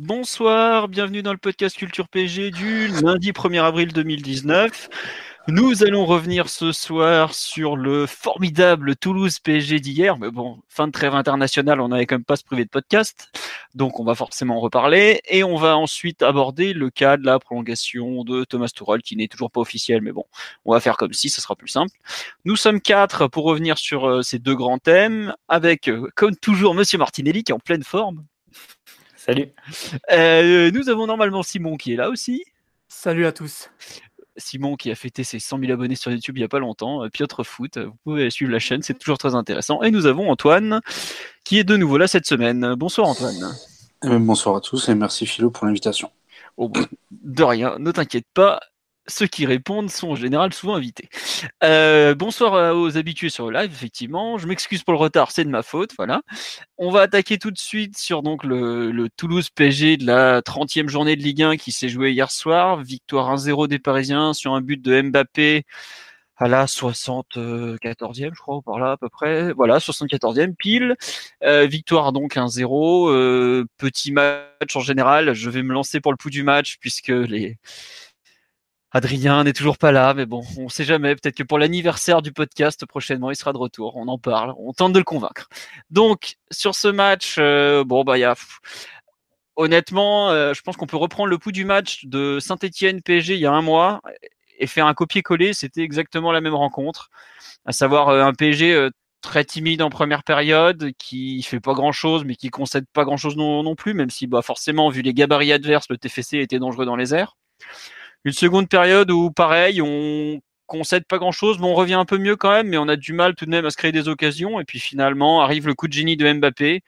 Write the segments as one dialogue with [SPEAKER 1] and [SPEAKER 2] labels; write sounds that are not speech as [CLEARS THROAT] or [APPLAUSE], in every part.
[SPEAKER 1] Bonsoir, bienvenue dans le podcast Culture PG du lundi 1er avril 2019. Nous allons revenir ce soir sur le formidable Toulouse PSG d'hier. Mais bon, fin de trêve internationale, on n'avait quand même pas se priver de podcast. Donc on va forcément en reparler. Et on va ensuite aborder le cas de la prolongation de Thomas Tuchel, qui n'est toujours pas officiel. Mais bon, on va faire comme si, ce sera plus simple. Nous sommes quatre pour revenir sur euh, ces deux grands thèmes. Avec, euh, comme toujours, Monsieur Martinelli qui est en pleine forme.
[SPEAKER 2] Salut.
[SPEAKER 1] Euh, nous avons normalement Simon qui est là aussi.
[SPEAKER 3] Salut à tous.
[SPEAKER 1] Simon qui a fêté ses 100 000 abonnés sur YouTube il n'y a pas longtemps, euh, Piotr Foot, vous pouvez suivre la chaîne, c'est toujours très intéressant. Et nous avons Antoine qui est de nouveau là cette semaine. Bonsoir Antoine.
[SPEAKER 4] Euh, bonsoir à tous et merci Philo pour l'invitation.
[SPEAKER 1] Oh, de rien, ne t'inquiète pas, ceux qui répondent sont en général souvent invités. Euh, bonsoir aux habitués sur le live, effectivement. Je m'excuse pour le retard, c'est de ma faute. Voilà. On va attaquer tout de suite sur donc le, Toulouse PSG de la 30e journée de Ligue 1 qui s'est jouée hier soir. Victoire 1-0 des Parisiens sur un but de Mbappé à la 74e, je crois, par là à peu près. Voilà, 74e pile. Euh, victoire donc 1-0. Euh, petit match en général. Je vais me lancer pour le pouls du match puisque les Adrien n'est toujours pas là, mais bon, on sait jamais. Peut-être que pour l'anniversaire du podcast prochainement, il sera de retour. On en parle, on tente de le convaincre. Donc, sur ce match, euh, bon, bah, il y a. Honnêtement, euh, je pense qu'on peut reprendre le pouls du match de Saint-Etienne PSG il y a un mois et faire un copier-coller. C'était exactement la même rencontre, à savoir euh, un PSG très timide en première période, qui fait pas grand chose, mais qui concède pas grand chose non, non plus, même si, bah, forcément, vu les gabarits adverses, le TFC était dangereux dans les airs. Une seconde période où, pareil, on concède pas grand chose, mais on revient un peu mieux quand même, mais on a du mal tout de même à se créer des occasions. Et puis finalement, arrive le coup de génie de Mbappé.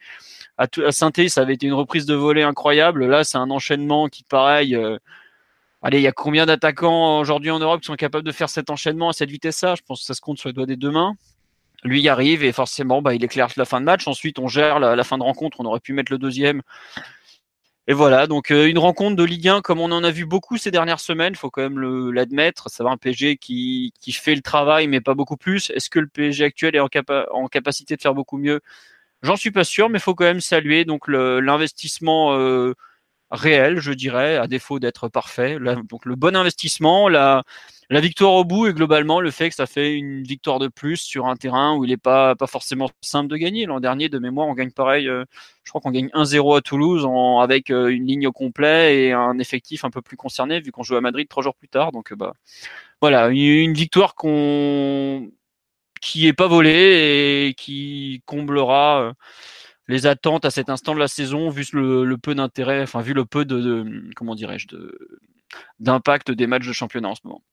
[SPEAKER 1] À, saint ça avait été une reprise de volée incroyable. Là, c'est un enchaînement qui, pareil, euh, allez, il y a combien d'attaquants aujourd'hui en Europe qui sont capables de faire cet enchaînement à cette vitesse-là? Je pense que ça se compte sur les doigts des deux mains. Lui y arrive et forcément, bah, il éclaire la fin de match. Ensuite, on gère la fin de rencontre. On aurait pu mettre le deuxième et voilà, donc euh, une rencontre de Ligue 1 comme on en a vu beaucoup ces dernières semaines, faut quand même l'admettre. Ça va un PSG qui, qui fait le travail, mais pas beaucoup plus. Est-ce que le PSG actuel est en, capacité de faire beaucoup mieux? J'en suis pas sûr, mais faut quand même saluer donc l'investissement euh, réel, je dirais, à défaut d'être parfait. donc le bon investissement, la, victoire au bout et globalement le fait que ça fait une victoire de plus sur un terrain où il n'est pas, pas forcément simple de gagner. L'an dernier, de mémoire, on gagne pareil, euh, je crois qu'on gagne 1-0 à Toulouse avec euh, une ligne au complet et un effectif un peu plus concerné vu qu'on joue à Madrid trois jours plus tard. Donc euh, bah voilà, une, victoire qu'on qui est pas volée et qui comblera les attentes à cet instant de la saison vu le, peu d'intérêt, enfin vu le peu de, comment dirais-je d'impact des matchs de championnat en ce moment.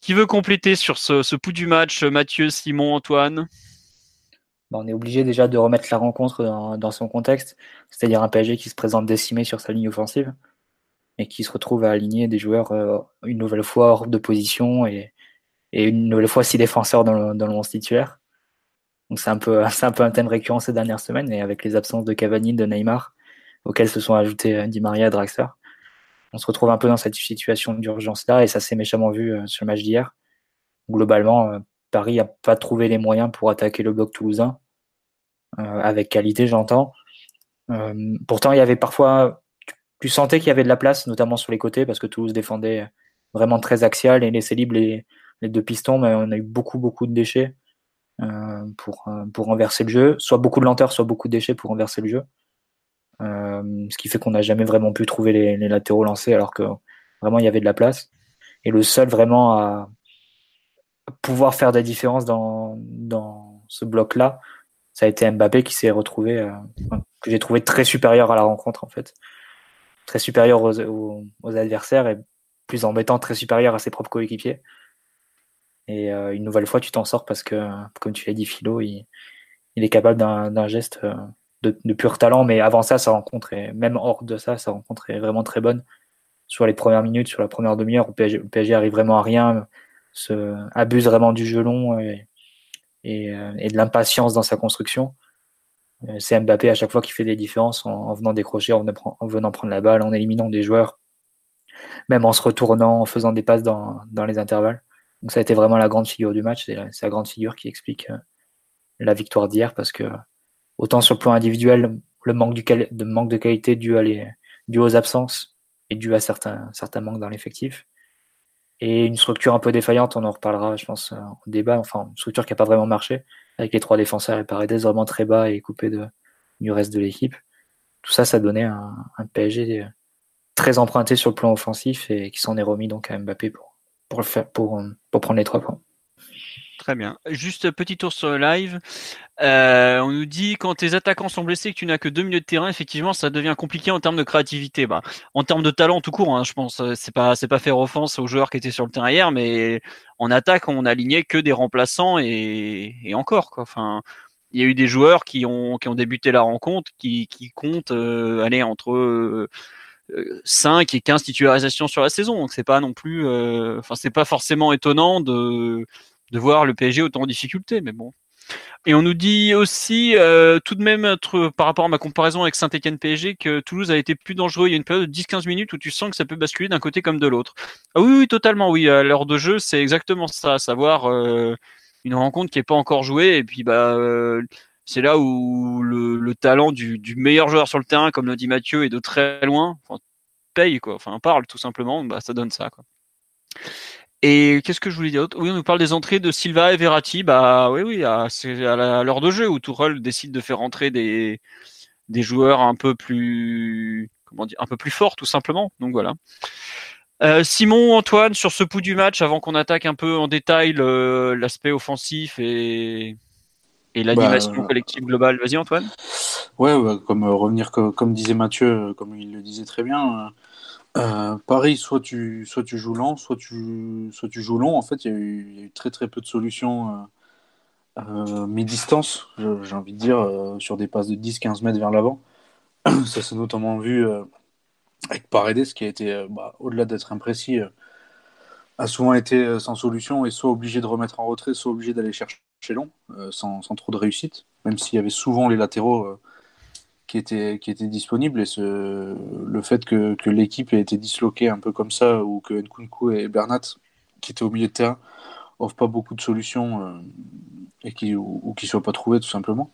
[SPEAKER 1] Qui veut compléter sur ce, ce pouls du match Mathieu, Simon, Antoine?
[SPEAKER 2] Bah, on est obligé déjà de remettre la rencontre dans, son contexte, c'est-à-dire un PSG qui se présente décimé sur sa ligne offensive et qui se retrouve à aligner des joueurs euh, une nouvelle fois hors de position et, une nouvelle fois six défenseurs dans le, dans le 11 titulaire. Donc c'est un, peu, [LAUGHS] un peu un thème récurrent ces dernières semaines et avec les absences de Cavani, de Neymar, auxquels se sont ajoutés euh, Di Maria Draxler on se retrouve un peu dans cette situation d'urgence-là et ça s'est méchamment vu euh, sur le match d'hier. Globalement, euh, Paris n'a pas trouvé les moyens pour attaquer le bloc toulousain, euh, avec qualité, j'entends. pourtant, il y avait parfois, tu, sentais qu'il y avait de la place, notamment sur les côtés, parce que Toulouse défendait vraiment très axial et laissait libre les deux pistons, mais on a eu beaucoup, beaucoup de déchets pour, pour renverser le jeu. Soit beaucoup de lenteur, soit beaucoup de déchets pour renverser le jeu. Euh, ce qui fait qu'on n'a jamais vraiment pu trouver les, latéraux lancés alors que vraiment il y avait de la place. Et le seul vraiment à pouvoir faire des différences dans, dans ce bloc-là, ça a été Mbappé qui s'est retrouvé, euh, que j'ai trouvé très supérieur à la rencontre en fait. Très supérieur aux, aux, adversaires et plus embêtant, très supérieur à ses propres coéquipiers. Et euh, une nouvelle fois, tu t'en sors parce que, comme tu l'as dit, Philo, il, est capable d'un geste de, pur talent, mais avant ça, sa rencontre, est, même hors de ça, sa rencontre est vraiment très bonne. Sur les premières minutes, sur la première demi-heure, le PSG, PSG, arrive vraiment à rien, se, abuse vraiment du jeu long et, et, de l'impatience dans sa construction. C'est Mbappé à chaque fois qui fait des différences en, venant décrocher, en, en, venant prendre la balle, en éliminant des joueurs, même en se retournant, en faisant des passes dans les intervalles. Donc ça a été vraiment la grande figure du match. C'est la, grande figure qui explique euh, la victoire d'hier parce que autant sur le plan individuel, le manque, du de, manque de qualité dû, à les, dû aux absences et dû à certains, certains manques dans l'effectif. Et une structure un peu défaillante, on en reparlera, je pense, euh, au débat. Enfin, une structure qui n'a pas vraiment marché, avec les trois défenseurs et Paredes vraiment très bas et coupé de, du reste de l'équipe. Tout ça, ça donnait un, un PSG très emprunté sur le plan offensif et qui s'en est remis donc à Mbappé pour, pour, le faire, pour, pour prendre les trois points.
[SPEAKER 1] Très bien. Juste petit tour sur le live. Euh, on nous dit quand tes attaquants sont blessés que tu n'as que deux milieux de terrain, effectivement, ça devient compliqué en termes de créativité. Bah, en termes de talent tout court, hein, je pense. C'est pas c'est pas faire offense aux joueurs qui étaient sur le terrain hier, mais en attaque, on aligné que des remplaçants et, et encore quoi. Enfin, il y a eu des joueurs qui ont qui ont débuté la rencontre, qui qui comptent euh, aller entre 5 et 15 titularisations sur la saison. Donc c'est pas non plus, euh, enfin c'est pas forcément étonnant de, de voir le PSG autant en difficulté, mais bon. Et on nous dit aussi, euh, tout de même, par rapport à ma comparaison avec Saint-Etienne PSG, que Toulouse a été plus dangereux. Il y a une période de 10-15 minutes où tu sens que ça peut basculer d'un côté comme de l'autre. Ah oui, oui, totalement, oui. À l'heure de jeu, c'est exactement ça, à savoir euh, une rencontre qui est pas encore jouée, et puis bah c'est là où le, talent du, meilleur joueur sur le terrain, comme le dit Mathieu, est de très loin. paye quoi, enfin parle tout simplement, bah ça donne ça quoi. Et qu'est-ce que je voulais dire Oui, on nous parle des entrées de Silva et Verratti. Bah oui, oui, c'est à l'heure de jeu où Tourelle décide de faire entrer des, des joueurs un peu plus comment dire, un peu plus forts tout simplement. Donc voilà. Euh, Simon, Antoine, sur ce pouls du match, avant qu'on attaque un peu en détail l'aspect offensif et et l'animation bah, collective globale. Vas-y Antoine.
[SPEAKER 4] Ouais, comme euh, revenir comme, disait Mathieu, euh, comme il le disait très bien. Euh, Paris, soit tu, soit tu joues lent, soit tu, soit tu joues long. En fait, il y, a eu très très peu de solutions mi-distance, j'ai envie de dire, sur des passes de 10-15 mètres vers l'avant. [CLEARS THROAT] Ça s'est notamment vu avec Paredes, qui a été, bah, au-delà d'être imprécis, a souvent été sans solution et soit obligé de remettre en retrait, soit obligé d'aller chercher long, euh, sans, sans, trop de réussite, même s'il y avait souvent les latéraux euh, qui, étaient, qui étaient disponibles. Et ce, le fait que, que l'équipe ait été disloquée un peu comme ça, ou que Nkunku et Bernat, qui étaient au milieu de terrain, offrent pas beaucoup de solutions euh, et qui, ou, qui ne soient pas trouvées tout simplement,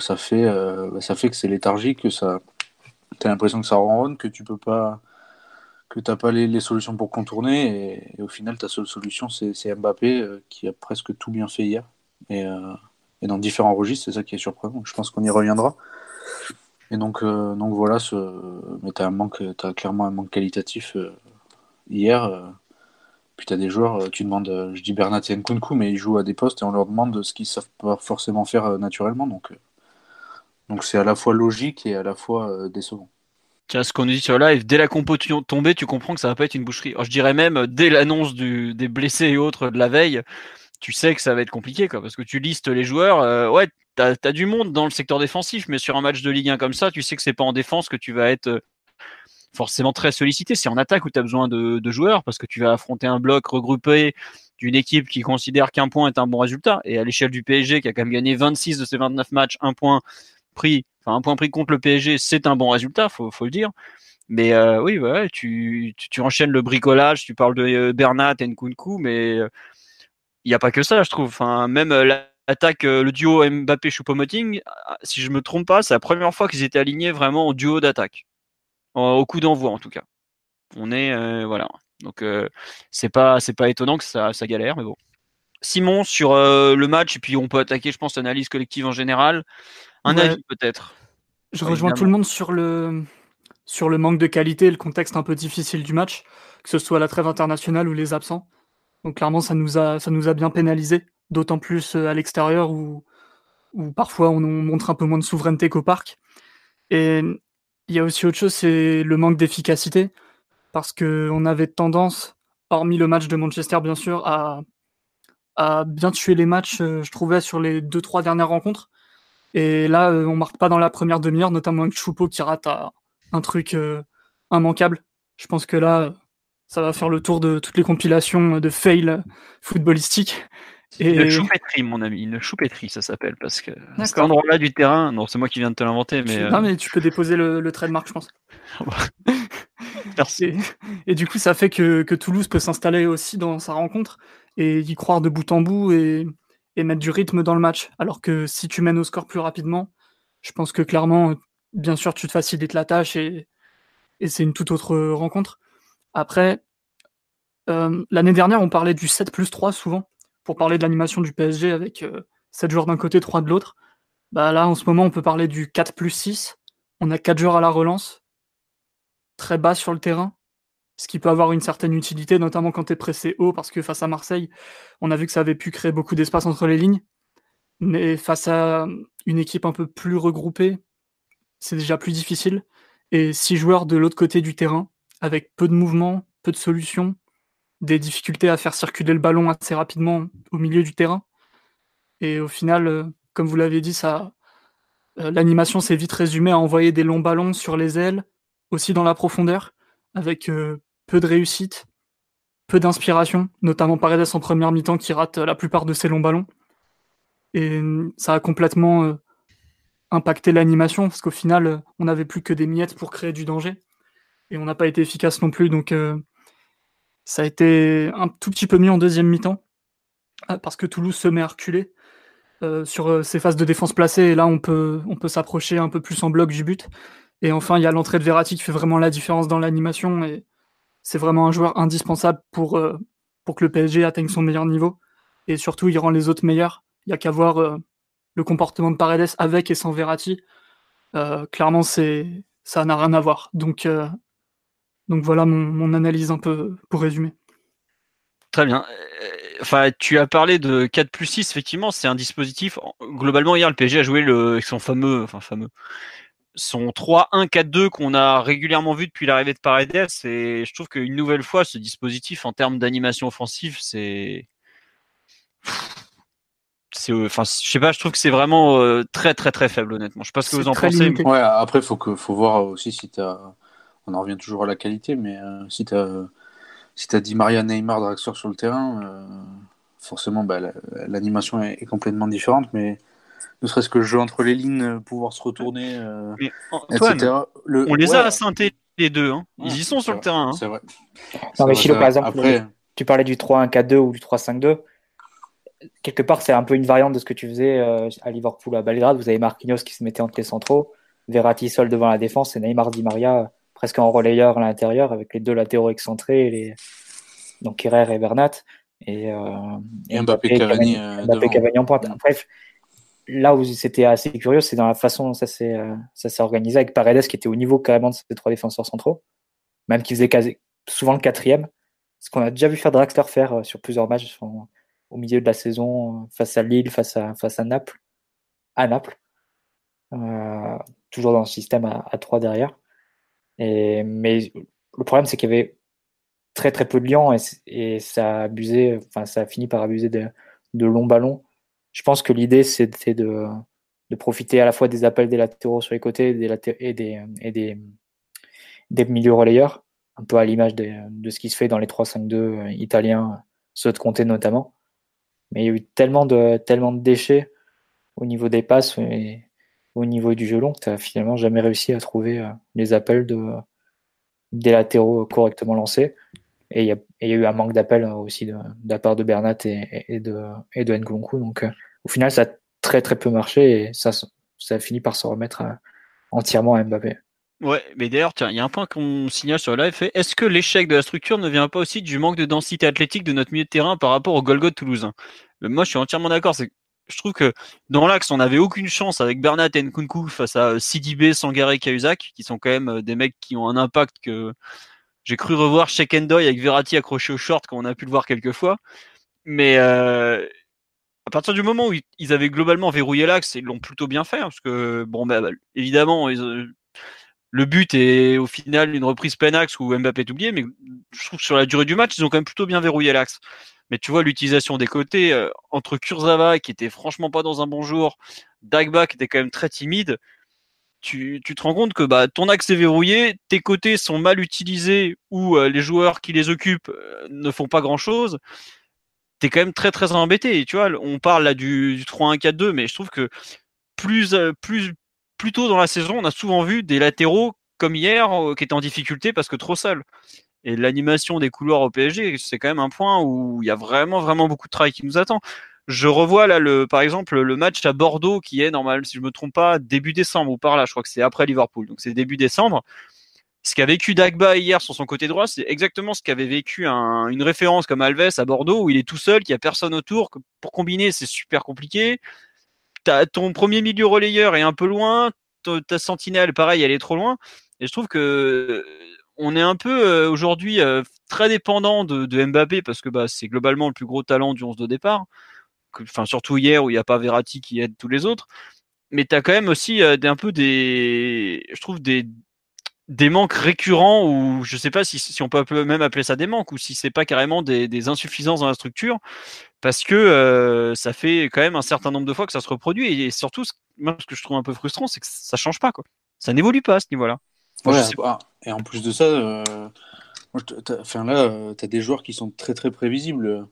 [SPEAKER 4] ça, fait, bah, ça fait que c'est léthargique, que ça. Tu as l'impression que ça ronronne, que tu peux pas que tu n'as pas les, solutions pour contourner. Et, au final, ta seule solution, c'est Mbappé euh, qui a presque tout bien fait hier. Et, euh, dans différents registres, c'est ça qui est surprenant. Je pense qu'on y reviendra. Et donc, euh, donc voilà, ce... mais tu as, as, clairement un manque qualitatif hier. Puis tu as des joueurs, tu demandes, je dis Bernat et Nkunku, mais ils jouent à des postes et on leur demande ce qu'ils savent pas forcément faire naturellement. Donc donc c'est à la fois logique et à la fois décevant
[SPEAKER 1] ce qu'on nous dit sur live, dès la compo tombée, tu comprends que ça va pas être une boucherie. je dirais même, euh, dès l'annonce des blessés et autres de la veille, tu sais que ça va être compliqué, quoi, parce que tu listes les joueurs. Euh, ouais, tu as, du monde dans le secteur défensif, mais sur un match de Ligue 1 comme ça, tu sais que c'est pas en défense que tu vas être euh, forcément très sollicité. C'est en attaque où tu as besoin de, joueurs, parce que tu vas affronter un bloc regroupé d'une équipe qui considère qu'un point est un bon résultat. Et à l'échelle du PSG, qui a quand même gagné 26 de ses 29 matchs, un point un point pris contre le PSG, c'est un bon résultat, faut, faut le dire. Mais euh, oui, tu, enchaînes le bricolage, tu parles de euh, Bernat et Nkunku, mais il euh, n'y a pas que ça, je trouve. Même l'attaque, le duo Mbappé-Choupo-Moting, ah, si je me trompe pas, c'est la première fois qu'ils étaient alignés vraiment en duo d'attaque. Au coup d'envoi, en tout cas. On est, voilà. Donc, c'est pas, c'est pas étonnant que ça, ça galère, mais bon. Simon, sur le match, et puis on peut attaquer, je pense, l'analyse collective en général. Un avis peut-être.
[SPEAKER 3] Je rejoins tout le monde sur le, sur le manque de qualité et le contexte un peu difficile du match, que ce soit la trêve internationale ou les absents. Donc clairement, ça nous a, ça nous a bien pénalisé, d'autant plus euh, à l'extérieur où, où parfois on montre un peu moins de souveraineté qu'au parc. Et il y a aussi autre chose, c'est le manque d'efficacité, parce qu'on avait tendance, hormis le match de Manchester bien sûr, à, à bien tuer les matchs, euh, je trouvais, sur les deux, trois dernières rencontres Et là, on marque pas dans la première demi-heure, notamment avec Choupo qui rate un truc immanquable. Je pense que là, ça va faire le tour de toutes les compilations de fail footballistiques.
[SPEAKER 1] Et... Une choupetterie, mon ami, une choupetterie, ça s'appelle, parce que cet endroit-là du terrain, non, c'est moi qui viens de te l'inventer, mais.
[SPEAKER 3] Non, mais tu peux déposer le, le trademark, je pense. [LAUGHS]
[SPEAKER 1] Merci.
[SPEAKER 3] Et, du coup, ça fait que, que Toulouse peut s'installer aussi dans sa rencontre et y croire de bout en bout et, et, mettre du rythme dans le match. Alors que si tu mènes au score plus rapidement, je pense que clairement, bien sûr, tu te facilites la tâche et, c'est une toute autre rencontre. Après, euh, l'année dernière, on parlait du 7 plus 3 souvent, pour parler de l'animation du PSG avec euh, 7 joueurs d'un côté, 3 de l'autre. Bah là, en ce moment, on peut parler du 4 plus 6. On a 4 joueurs à la relance, très bas sur le terrain, ce qui peut avoir une certaine utilité, notamment quand tu es pressé haut, parce que face à Marseille, on a vu que ça avait pu créer beaucoup d'espace entre les lignes. Mais face à une équipe un peu plus regroupée, c'est déjà plus difficile. Et 6 joueurs de l'autre côté du terrain, avec peu de mouvements, peu de solutions, des difficultés à faire circuler le ballon assez rapidement au milieu du terrain. Et au final, euh, comme vous l'avez dit, ça, euh, l'animation s'est vite résumée à envoyer des longs ballons sur les ailes, aussi dans la profondeur, avec euh, peu de réussite, peu d'inspiration, notamment Paredes en première mi-temps qui rate la plupart de ses longs ballons. Et ça a complètement impacté l'animation, parce qu'au final, on n'avait plus que des miettes pour créer du danger et on n'a pas été efficace non plus. Donc euh, ça a été un tout petit peu mis en deuxième mi-temps euh, parce que Toulouse se met à reculer euh, sur ses phases de défense placées et là on peut, on peut s'approcher un peu plus en bloc du but. Et enfin, il y a l'entrée de Verratti qui fait vraiment la différence dans l'animation et c'est vraiment un joueur indispensable pour, pour que le PSG atteigne son meilleur niveau. Et surtout, il rend les autres meilleurs. Il n'y a qu'à voir le comportement de Paredes avec et sans Verratti. clairement, c'est ça n'a rien à voir. Donc, donc voilà mon, analyse un peu pour résumer.
[SPEAKER 1] Très bien. Euh, enfin, tu as parlé de 4 plus 6, effectivement, c'est un dispositif. Globalement, hier, le PSG a joué le, son fameux, enfin fameux, son 3-1-4-2 qu'on a régulièrement vu depuis l'arrivée de Paredes. Et je trouve qu'une nouvelle fois, ce dispositif, en termes d'animation offensive, c'est. C'est, enfin, je sais pas, je trouve que c'est vraiment euh, très très très faible, honnêtement. Je sais pas ce que vous en pensez.
[SPEAKER 4] Ouais, après, faut que, faut voir aussi si tu as on en revient toujours à la qualité, mais euh, si tu as, si as dit Maria Neymar, Draxler sur le terrain, euh, forcément bah, l'animation est, complètement différente, mais ne serait-ce que le jeu entre les lignes, euh, pouvoir se retourner, etc.
[SPEAKER 1] on les a assintés les deux, hein. ils y sont sur le terrain. Hein.
[SPEAKER 4] C'est vrai.
[SPEAKER 2] Non, mais Philo, par exemple, tu parlais du 3-1-4-2 ou du 3-5-2 quelque part, c'est un peu une variante de ce que tu faisais à Liverpool, à Belgrade. Vous avez Marquinhos qui se mettait entre les centraux, Verratti seul devant la défense et Neymar Di Maria presque en relayeur à l'intérieur avec les deux latéraux excentrés, les... donc Kerrer et Bernat. Et, euh,
[SPEAKER 4] Mbappé, Cavani, euh,
[SPEAKER 2] Cavani, en pointe. Bref, là où c'était assez curieux, c'est dans la façon dont ça s'est euh, organisé avec Paredes qui était au niveau carrément de ces trois défenseurs centraux, même qui faisait souvent le quatrième. Ce qu'on a déjà vu faire Draxler faire sur plusieurs matchs au milieu de la saison face à Lille, face à, face à Naples, à Naples. toujours dans le système à, à 3 derrière. Mais le problème, c'est qu'il y avait très très peu de liens et, ça a abusé, enfin ça a fini par abuser de longs ballons. Je pense que l'idée c'était de, profiter à la fois des appels des latéraux sur les côtés et, des, et des, milieux relayeurs, un peu à l'image de, ce qui se fait dans les 3-5-2 euh, italiens, ceux de Comté notamment. Mais il y a eu tellement de, tellement de déchets au niveau des passes et, au niveau du jeu long, tu n'as finalement jamais réussi à trouver euh, les appels de, des latéraux correctement lancés. Et il y, a eu un manque d'appels euh, aussi de, la part de Bernat et, de, et Nkunku. Donc euh, au final, ça a très très peu marché et ça, ça a fini par se remettre entièrement à Mbappé.
[SPEAKER 1] Ouais, mais d'ailleurs, tiens, il y a un point qu'on signale sur le live, est-ce que l'échec de la structure ne vient pas aussi du manque de densité athlétique de notre milieu de terrain par rapport au Golgot toulousain Moi, je suis entièrement d'accord, je trouve que dans l'axe, on n'avait aucune chance avec Bernat et Nkunku face à Sidibé, Sangaré, Cahuzac, qui sont quand même euh, des mecs qui ont un impact que j'ai cru revoir chez Kendoy avec Verratti accroché au short, comme on a pu le voir quelques fois. Mais euh, à partir du moment où ils avaient globalement verrouillé l'axe, ils l'ont plutôt bien fait, hein, parce que bon, bah, bah évidemment, euh, le but est au final une reprise plein axe où Mbappé est oublié, mais je trouve que sur la durée du match, ils ont quand même plutôt bien verrouillé l'axe. Mais tu vois, l'utilisation des côtés, euh, entre Kurzawa, qui était franchement pas dans un bon jour, Dagba qui était quand même très timide, tu, te rends compte que bah, ton axe est verrouillé, tes côtés sont mal utilisés ou euh, les joueurs qui les occupent euh, ne font pas grand chose. Tu es quand même très très embêté. Tu vois, on parle là du, 3-1-4-2, mais je trouve que plus, euh, plus, plus tôt dans la saison, on a souvent vu des latéraux comme hier qui étaient en difficulté parce que trop seuls. Et l'animation des couloirs au PSG, c'est quand même un point où il y a vraiment vraiment beaucoup de travail qui nous attend je revois là le, par exemple le match à Bordeaux qui est normal, si je me trompe pas, début décembre ou par là. Je crois que c'est après Liverpool, donc c'est début décembre. Ce qu'a vécu Dagba hier sur son côté droit, c'est exactement ce qu'avait vécu une référence comme Alves à Bordeaux où il est tout seul, qu'il n'y a personne autour. Pour combiner, c'est super compliqué. As, ton premier milieu relayeur est un peu loin, ta sentinelle, pareil, elle est trop loin. Et je trouve que on est un peu euh, aujourd'hui euh, très dépendant de, de, Mbappé parce que bah, c'est globalement le plus gros talent du 11 de départ enfin surtout hier où il n'y a pas Verratti qui aide tous les autres, mais tu as quand même aussi euh, un peu des, je trouve des des manques récurrents ou je sais pas si, si on peut même appeler ça des manques ou si c'est pas carrément des, des, insuffisances dans la structure. Parce que euh, ça fait quand même un certain nombre de fois que ça se reproduit et, surtout ce, moi, ce que je trouve un peu frustrant c'est que ça change pas quoi. Ça n'évolue pas à ce niveau-là.
[SPEAKER 4] Et en plus de ça euh, enfin là tu as des joueurs qui sont très très prévisibles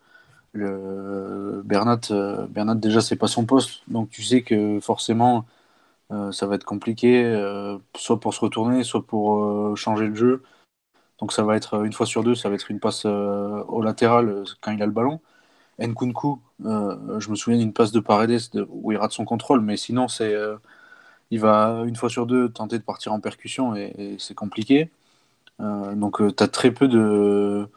[SPEAKER 4] Bernat, euh, Bernat déjà c'est pas son poste, donc tu sais que forcément euh, ça va être compliqué, euh, soit pour se retourner, soit pour changer le jeu. Donc ça va être une fois sur deux, ça va être une passe au latéral quand il a le ballon. Nkunku, je me souviens d'une passe de Paredes où il rate son contrôle, mais sinon c'est il va une fois sur deux tenter de partir en percussion et, c'est compliqué. donc tu as très peu de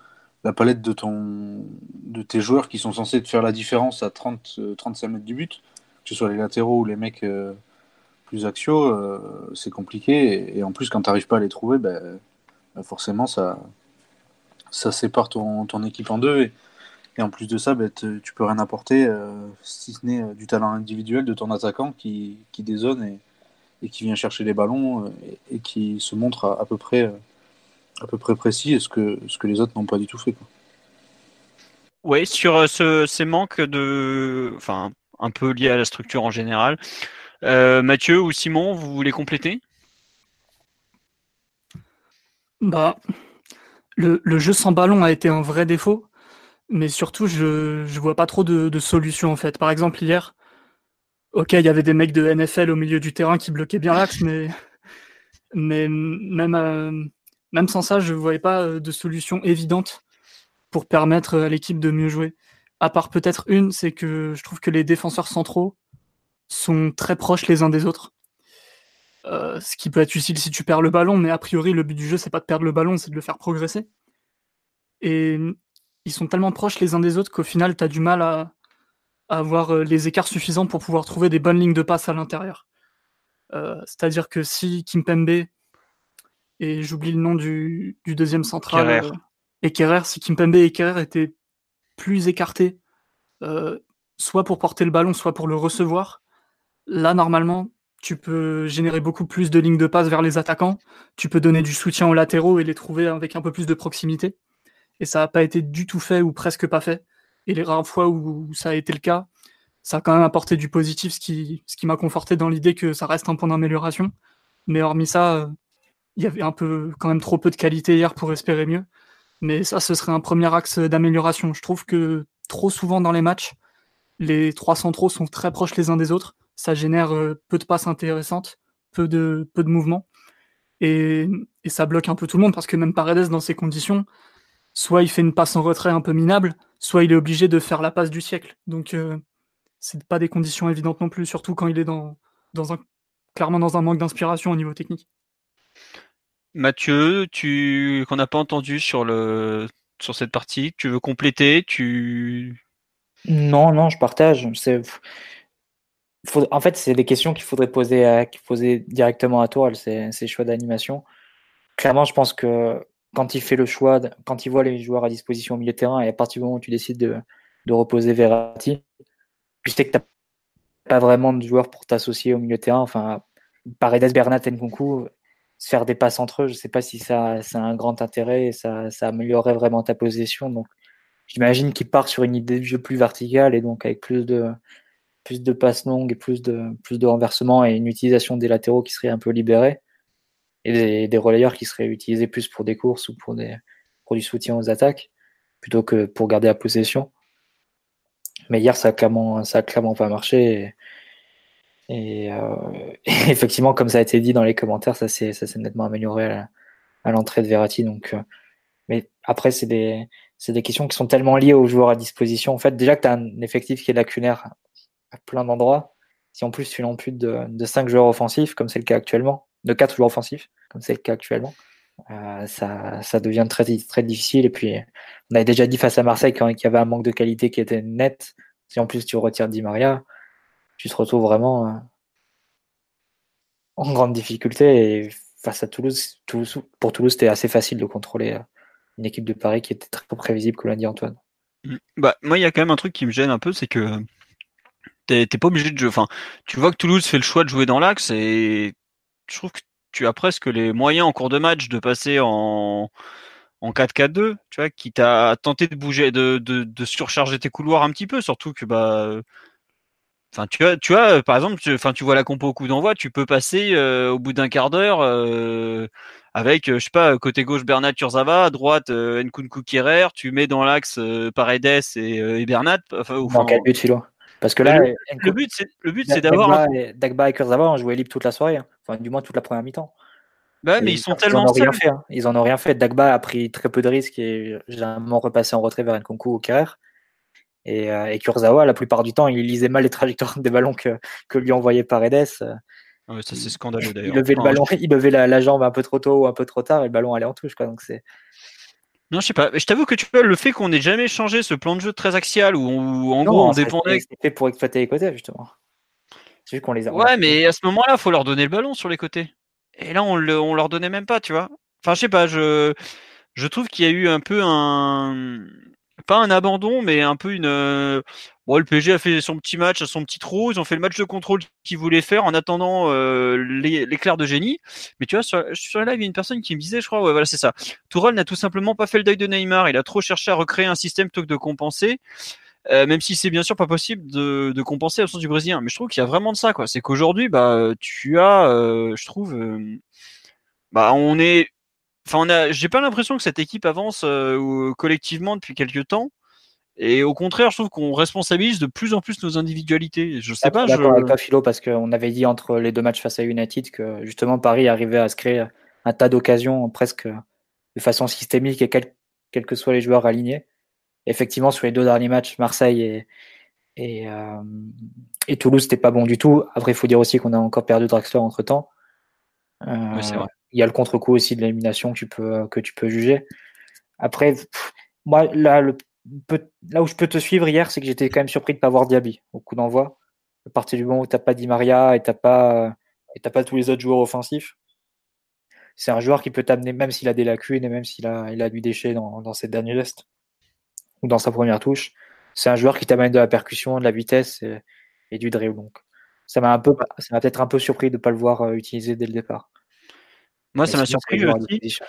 [SPEAKER 4] la palette de, ton, de tes joueurs qui sont censés te faire la différence à 30, 35 euh, mètres du but, que ce soit les latéraux ou les mecs euh, plus axiaux, euh, c'est compliqué. Et, en plus, quand tu n'arrives pas à les trouver, ben, ben, forcément, ça, ça sépare ton, équipe en deux. Et, en plus de ça, ben, tu peux rien apporter, si ce n'est du talent individuel de ton attaquant qui, qui dézone et, qui vient chercher les ballons et, qui se montre à peu près à peu près précis et ce que, ce que les autres n'ont pas du tout fait. Quoi.
[SPEAKER 1] Oui, sur euh, ce, ces manques de. Enfin, un peu liés à la structure en général. Euh, Mathieu ou Simon, vous voulez compléter?
[SPEAKER 3] Bah, le, le, jeu sans ballon a été un vrai défaut, mais surtout, je ne vois pas trop de, de, solutions en fait. Par exemple, hier, ok, il y avait des mecs de NFL au milieu du terrain qui bloquaient bien l'axe, mais, mais même, euh, même sans ça, je ne voyais pas euh, de solution évidente pour permettre à l'équipe de mieux jouer. À part peut-être une, c'est que je trouve que les défenseurs centraux sont très proches les uns des autres. Euh, ce qui peut être utile si tu perds le ballon, mais a priori, le but du jeu, c'est pas de perdre le ballon, c'est de le faire progresser. Et ils sont tellement proches les uns des autres qu'au final, tu as du mal à, avoir euh, les écarts suffisants pour pouvoir trouver des bonnes lignes de passe à l'intérieur. C'est-à-dire que si Kimpembe et j'oublie le nom du, deuxième central. Euh, et Kerrer, si Kimpembe et Kerrer étaient plus écartés, euh, soit pour porter le ballon, soit pour le recevoir, là, normalement, tu peux générer beaucoup plus de lignes de passe vers les attaquants, tu peux donner du soutien aux latéraux et les trouver avec un peu plus de proximité. Et ça n'a pas été du tout fait ou presque pas fait. Et les rares fois où ça a été le cas, ça a quand même apporté du positif, ce qui, ce qui m'a conforté dans l'idée que ça reste un point d'amélioration. Mais hormis ça, euh, il y avait un peu, quand même trop peu de qualité hier pour espérer mieux. Mais ça, ce serait un premier axe d'amélioration. Je trouve que trop souvent dans les matchs, les trois centraux sont très proches les uns des autres. Ça génère euh, peu de passes intéressantes, peu de, mouvements. Et, ça bloque un peu tout le monde parce que même Paredes, dans ces conditions, soit il fait une passe en retrait un peu minable, soit il est obligé de faire la passe du siècle. Donc, euh, c'est pas des conditions évidentes non plus, surtout quand il est clairement dans un manque d'inspiration au niveau technique.
[SPEAKER 1] Mathieu, tu qu'on n'a pas entendu sur le sur cette partie, tu veux compléter, tu
[SPEAKER 2] Non, non, je partage. C'est en fait, c'est des questions qu'il faudrait poser, poser directement à toi, ces, ces choix d'animation. Clairement, je pense que quand il fait le choix, quand il voit les joueurs à disposition au milieu de terrain, et à partir du moment où tu décides de, de reposer Verratti, tu sais que tu n'as pas vraiment de joueurs pour t'associer au milieu de terrain. Enfin, Paredes, Bernat, Nkunku, faire des passes entre eux, je ne sais pas si ça, ça, a un grand intérêt et ça, ça améliorerait vraiment ta position. Donc, j'imagine qu'il part sur une idée de jeu plus verticale et donc avec plus de, plus de passes longues et plus de, plus de renversements et une utilisation des latéraux qui serait un peu libérée et des, relayeurs qui seraient utilisés plus pour des courses ou pour, des, pour du soutien aux attaques plutôt que pour garder la possession. Mais hier, ça a clairement, ça a pas marché. Euh, [LAUGHS] effectivement, comme ça a été dit dans les commentaires, ça s'est nettement amélioré à, l'entrée de Verratti. Donc, euh, mais après, c'est des, des questions qui sont tellement liées aux joueurs à disposition. En fait, déjà que tu as un effectif qui est lacunaire à plein d'endroits, si en plus tu plus de, de 5 joueurs offensifs, comme c'est le cas actuellement, de 4 joueurs offensifs, comme c'est le cas actuellement, euh, ça, ça, devient très, très difficile. Et puis, on avait déjà dit face à Marseille qu'il y avait un manque de qualité qui était net. Si en plus tu retires Di Maria, tu te retrouves vraiment euh, en grande difficulté. Et face à Toulouse, pour Toulouse, c'était assez facile de contrôler euh, une équipe de Paris qui était très prévisible, comme l'a dit Antoine.
[SPEAKER 1] Mm. Bah, moi, il y a quand même un truc qui me gêne un peu, c'est que t'es pas obligé de jouer. Enfin, tu vois que Toulouse fait le choix de jouer dans l'axe et je trouve que tu as presque les moyens en cours de match de passer en, en 4-4-2, tu vois, qui t'a tenté de bouger, de, surcharger tes couloirs un petit peu, surtout que bah. Enfin, tu vois, tu vois, par exemple, tu, enfin, tu vois la compo au coup d'envoi, tu peux passer euh, au bout d'un quart d'heure euh, avec, euh, je sais pas, côté gauche Bernat Turzava, à droite euh, Nkunku Kerrer, tu mets dans l'axe Paredes et, et Bernat.
[SPEAKER 2] Enfin, enfin, quel but, Philo parce que là,
[SPEAKER 1] le, but, c'est, le but, c'est d'avoir.
[SPEAKER 2] Dagba et Kurzawa ont joué libre toute la soirée, hein. enfin, du moins toute la première mi-temps.
[SPEAKER 1] Bah, mais ils sont tellement.
[SPEAKER 2] En ont rien fait. Hein. Ils en ont rien fait. Dagba a pris très peu de risques et généralement repassé en retrait vers Nkunku ou Kerrer. Et, euh, et Kurzawa, la plupart du temps, il lisait mal les trajectoires des ballons que, que lui envoyait Paredes.
[SPEAKER 1] Ah ouais, ça, c'est scandaleux d'ailleurs.
[SPEAKER 2] Il levait, le ballon, il levait la, la, jambe un peu trop tôt ou un peu trop tard et le ballon allait en touche. Quoi. Donc c'est,
[SPEAKER 1] non, je sais pas. Je t'avoue que tu vois, le fait qu'on n'ait jamais changé ce plan de jeu très axial où, en gros on dépendait.
[SPEAKER 2] C'était pour exploiter les côtés, justement. C'est juste qu'on les a.
[SPEAKER 1] Ouais, mais à ce moment-là, il faut leur donner le ballon sur les côtés. Et là, on, le, on leur donnait même pas, tu vois. Enfin, je sais pas, je, je trouve qu'il y a eu un peu un. Pas un abandon, mais un peu une. Bon, le PSG a fait son petit match, son petit trou. Ils ont fait le match de contrôle qu'ils voulaient faire en attendant euh, l'éclair de génie. Mais tu vois, sur, sur la live, il y a une personne qui me disait, je crois, ouais, voilà, c'est ça. Tourelle n'a tout simplement pas fait le deuil de Neymar. Il a trop cherché à recréer un système plutôt que de compenser. Euh, même si c'est bien sûr pas possible de, de compenser l'absence du Brésilien. Mais je trouve qu'il y a vraiment de ça, quoi. C'est qu'aujourd'hui, bah, tu as, euh, je trouve, euh, bah, on est, enfin, on a, j'ai pas l'impression que cette équipe avance euh, collectivement depuis quelques temps. Et au contraire, je trouve qu'on responsabilise de plus en plus nos individualités. Je sais pas.
[SPEAKER 2] Je d'accord avec pas Philo parce qu'on avait dit entre les deux matchs face à United que justement Paris arrivait à se créer un tas d'occasions presque de façon systémique et quels quel que soient les joueurs alignés. Effectivement, sur les deux derniers matchs, Marseille et, et, euh, et Toulouse, c'était pas bon du tout. Après, il faut dire aussi qu'on a encore perdu Draxler entre temps. Euh, il y a le contre-coup aussi de l'élimination que tu peux juger. Après, moi là là où je peux te suivre hier, c'est que j'étais quand même surpris de ne pas voir Diaby au coup d'envoi. À partir du moment où tu n'as pas Di Maria et tu pas, et pas tous les autres joueurs offensifs, c'est un joueur qui peut t'amener, même s'il a des lacunes et même s'il a, du déchet dans, ses derniers gestes ou dans sa première touche, c'est un joueur qui t'amène de la percussion, de la vitesse et, du dribble. Donc, ça m'a un peu, ça m'a peut-être un peu surpris de ne pas le voir euh, utiliser dès le départ.
[SPEAKER 1] Moi, ça m'a surpris aussi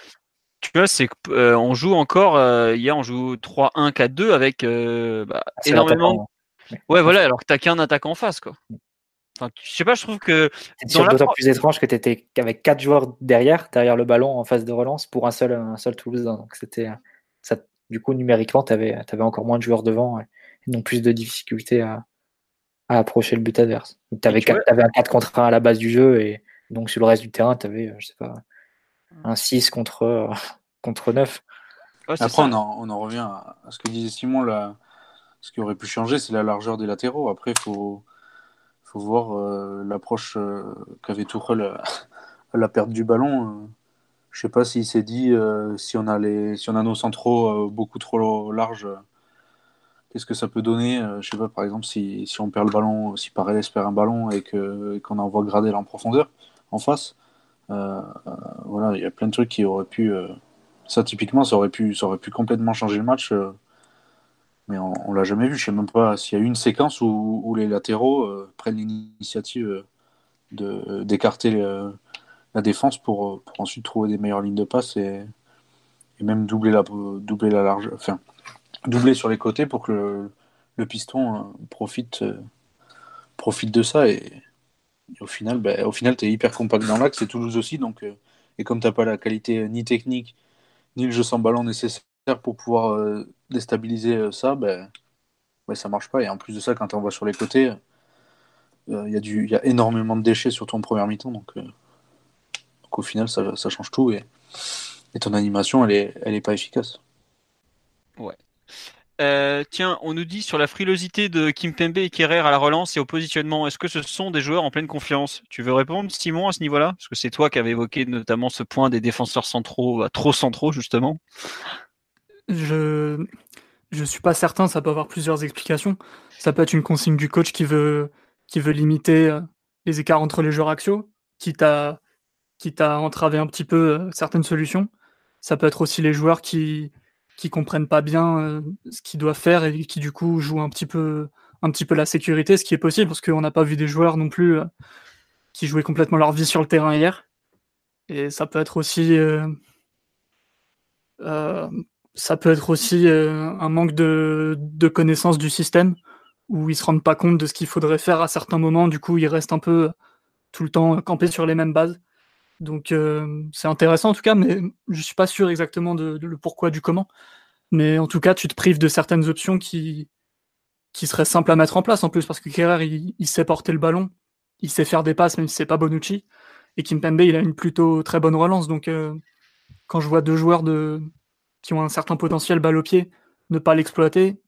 [SPEAKER 1] tu vois, c'est qu'on euh, joue encore, euh, hier on joue 3-1-4-2 avec euh, bah, énormément. Ouais, voilà, alors que t'as qu'un attaquant en face, quoi. Enfin, je sais pas, je trouve que.
[SPEAKER 2] C'est d'autant plus étrange que tu étais avec quatre joueurs derrière, derrière le ballon en phase de relance pour un seul, un seul Toulouse. Donc c'était. Ça, du coup, numériquement, tu avais, avais, encore moins de joueurs devant et donc plus de difficultés à, à approcher le but adverse. Tu avais, avais, un 4 contre 1 à la base du jeu et donc sur le reste du terrain, tu avais, je sais pas, un 6 contre, [LAUGHS] contre 9.
[SPEAKER 4] Après, on en, on en, revient à ce que disait Simon. Là, ce qui aurait pu changer, c'est la largeur des latéraux. Après, il faut, faut voir euh, l'approche euh, qu'avait Tourelle à la perte du ballon. Je sais pas s'il s'est dit euh, si, on a les, si on a nos centraux beaucoup trop larges, qu'est-ce que ça peut donner Je sais pas, par exemple, si, si on perd le ballon, si Paredes perd un ballon et qu'on envoie Gradel en profondeur en face. Euh, voilà, il y a plein de trucs qui auraient pu. Euh, ça, typiquement, ça aurait, pu, ça aurait pu complètement changer le match. Euh, mais on, on l'a jamais vu. Je sais même pas s'il y a eu une séquence où, les latéraux prennent l'initiative d'écarter la défense pour, pour, ensuite trouver des meilleures lignes de passe et, et même doubler la, doubler la large, enfin, doubler sur les côtés pour que le, le piston profite profite de ça et, au final, au final, tu es hyper compact dans l'axe, c'est Toulouse aussi, donc et comme tu n'as pas la qualité ni technique ni le jeu sans ballon nécessaire pour pouvoir déstabiliser ça, ben, ouais, ça marche pas. Et en plus de ça, quand on va sur les côtés, il y, a y a énormément de déchets sur ton premier mi-temps, donc, au final, ça, ça change tout et, et, ton animation, elle est, elle est pas efficace.
[SPEAKER 1] Ouais. Euh, tiens, on nous dit sur la frilosité de Kim Pembe et Kerrer à la relance et au positionnement, est-ce que ce sont des joueurs en pleine confiance? Tu veux répondre, Simon, à ce niveau-là? Parce que c'est toi qui avais évoqué notamment ce point des défenseurs centraux, bah, trop centraux, justement.
[SPEAKER 3] Je je suis pas certain, ça peut avoir plusieurs explications. Ça peut être une consigne du coach qui veut, limiter euh, les écarts entre les joueurs axiaux, quitte à, quitte à entraver un petit peu euh, certaines solutions. Ça peut être aussi les joueurs qui, qui comprennent pas bien euh, ce qu'ils doivent faire et qui du coup jouent un petit peu un petit peu la sécurité, ce qui est possible parce qu'on n'a pas vu des joueurs non plus euh, qui jouaient complètement leur vie sur le terrain hier. Et ça peut être aussi euh, ça peut être aussi un manque de, de connaissance du système où ils se rendent pas compte de ce qu'il faudrait faire à certains moments. Du coup, ils restent un peu tout le temps campés sur les mêmes bases. Donc euh, c'est intéressant en tout cas, mais je suis pas sûr exactement de, le pourquoi du comment. Mais en tout cas, tu te prives de certaines options qui, qui seraient simples à mettre en place en plus, parce que Kerrer, il, sait porter le ballon, il sait faire des passes, même si c'est pas Bonucci. Et Kimpembe, il a une plutôt très bonne relance. Donc euh, quand je vois deux joueurs de, qui ont un certain potentiel balle au pied, ne pas l'exploiter,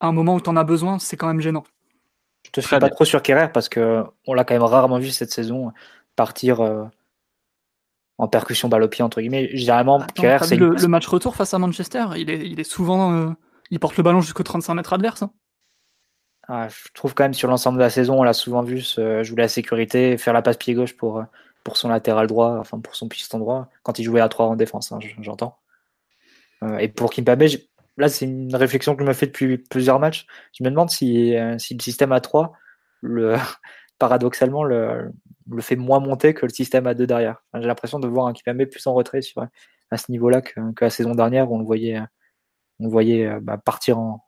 [SPEAKER 3] à un moment où tu en as besoin, c'est quand même gênant.
[SPEAKER 2] Je te suis pas trop sur Kerrer parce que on l'a quand même rarement vu cette saison partir euh, en percussion balle au pied entre guillemets. Généralement,
[SPEAKER 3] c'est le, match retour face à Manchester? Il est, il est souvent, euh, il porte le ballon jusqu'au 35 mètres adverse. Hein.
[SPEAKER 2] Ah, je trouve quand même sur l'ensemble de la saison, on l'a souvent vu jouer la sécurité, faire la passe pied gauche pour, pour son latéral droit, enfin pour son piston droit, quand il jouait à 3 en défense, hein, j'entends. Euh, et pour Kimpembe, là c'est une réflexion que je me fais depuis plusieurs matchs. Je me demande si, si le système à 3, le, [LAUGHS] paradoxalement, le, le fait moins monter que le système à deux derrière. J'ai l'impression de voir un Kipembe plus en retrait sur, à ce niveau-là que, la saison dernière où on le voyait, on euh, bah, partir en,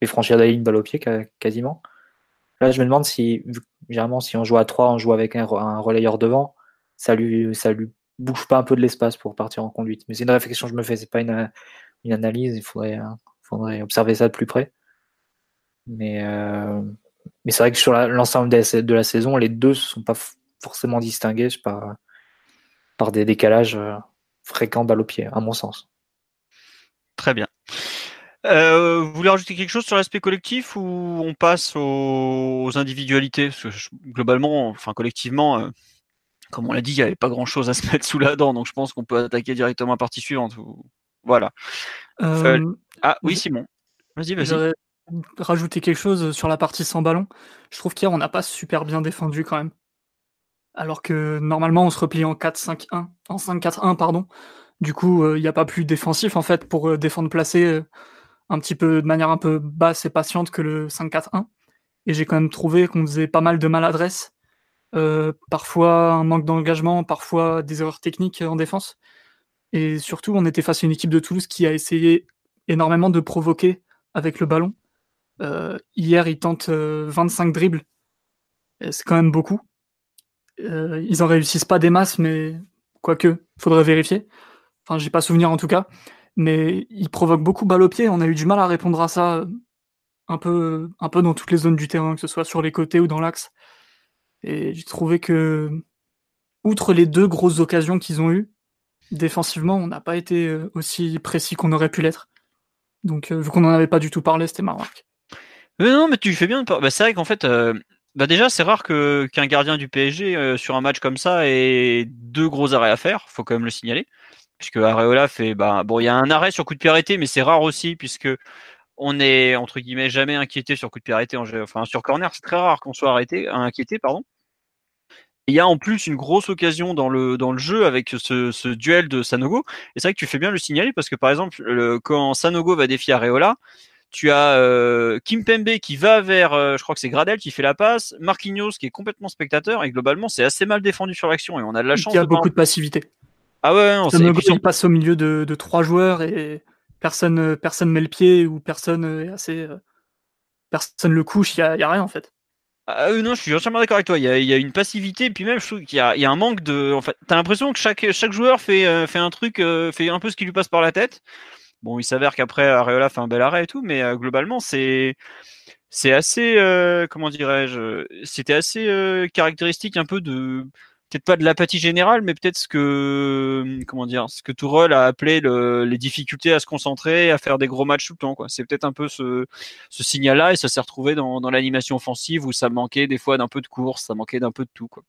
[SPEAKER 2] et franchir la ligne balle au pied quasiment. Là, je me demande si, généralement, si on joue à 3, on joue avec un, relayeur devant, ça lui, ça lui bouge pas un peu de l'espace pour partir en conduite. Mais c'est une réflexion que je me fais, c'est pas une, analyse, il faudrait, faudrait observer ça de plus près. Mais, euh, mais c'est vrai que sur l'ensemble de la saison, les deux ne sont pas forcément distingués par, par des décalages euh, fréquents balle au pied, à mon sens.
[SPEAKER 1] Très bien. Euh, vous voulez rajouter quelque chose sur l'aspect collectif ou on passe aux, individualités? Globalement, enfin collectivement, euh, comme on l'a dit, il n'y avait pas grand chose à se mettre sous la dent, donc je pense qu'on peut attaquer directement à la partie suivante. Voilà. Ah oui, Simon. Vas-y, vas-y
[SPEAKER 3] rajouter quelque chose sur la partie sans ballon. Je trouve qu'hier, on n'a pas super bien défendu quand même. Alors que normalement, on se replie en 4-5-1, en 5-4-1, pardon. Du coup, euh, il n'y a pas plus défensif en fait pour euh, défendre placé euh, un petit peu de manière un peu basse et patiente que le 5-4-1. Et j'ai quand même trouvé qu'on faisait pas mal de maladresse, parfois un manque d'engagement, parfois des erreurs techniques en défense. Et surtout, on était face à une équipe de Toulouse qui a essayé énormément de provoquer avec le ballon. Euh, hier, ils tentent 25 euh, dribbles. C'est quand même beaucoup. Euh, ils en réussissent pas des masses, mais quoique, faudrait vérifier. Enfin, j'ai pas souvenir en tout cas. Mais ils provoquent beaucoup balle au pied. On a eu du mal à répondre à ça un peu, un peu dans toutes les zones du terrain, que ce soit sur les côtés ou dans l'axe. Et j'ai trouvé que, outre les deux grosses occasions qu'ils ont eues, défensivement, on n'a pas été aussi précis qu'on aurait pu l'être. Donc, vu qu'on n'en avait pas du tout parlé, c'était ma remarque
[SPEAKER 1] non, mais tu fais bien. Bah, c'est vrai qu'en fait, euh, bah déjà, c'est rare qu'un gardien du PSG euh, sur un match comme ça ait deux gros arrêts à faire. Faut quand même le signaler, puisque Areola fait. Bah, bon, il y a un arrêt sur coup de pied arrêté, mais c'est rare aussi, puisque on est entre guillemets jamais inquiété sur coup de pied arrêté. Enfin, sur corner, c'est très rare qu'on soit arrêté, inquiété, pardon. Il y a en plus une grosse occasion dans le, jeu avec ce, duel de Sanogo. Et c'est vrai que tu fais bien le signaler parce que par exemple, le, quand Sanogo va défier Areola, tu as euh, Kim Pembe qui va vers, euh, je crois que c'est Gradel qui fait la passe, Marquinhos qui est complètement spectateur et globalement c'est assez mal défendu sur l'action et on a de la chance.
[SPEAKER 3] Il y a beaucoup de passivité.
[SPEAKER 1] Ah ouais, on
[SPEAKER 3] sait. passe au milieu de, de, trois joueurs et personne personne met le pied ou personne est assez personne le couche, il n'y a, rien en fait.
[SPEAKER 1] Ah, non, je suis entièrement d'accord avec toi. Il y, a, une passivité, et puis même, je trouve qu'il y, a, un manque de. En fait, t'as l'impression que chaque, chaque joueur fait, fait un truc, fait un peu ce qui lui passe par la tête. Bon, il s'avère qu'après, Areola fait un bel arrêt et tout, mais globalement, c'est c'est assez, euh, comment dirais-je, c'était assez euh, caractéristique un peu de, peut-être pas de l'apathie générale, mais peut-être ce que, comment dire, ce que Tourelle a appelé les difficultés à se concentrer, à faire des gros matchs tout le temps. Quoi. C'est peut-être un peu ce, ce signal-là, et ça s'est retrouvé dans, dans l'animation offensive où ça manquait des fois d'un peu de course, ça manquait d'un peu de tout. Quoi.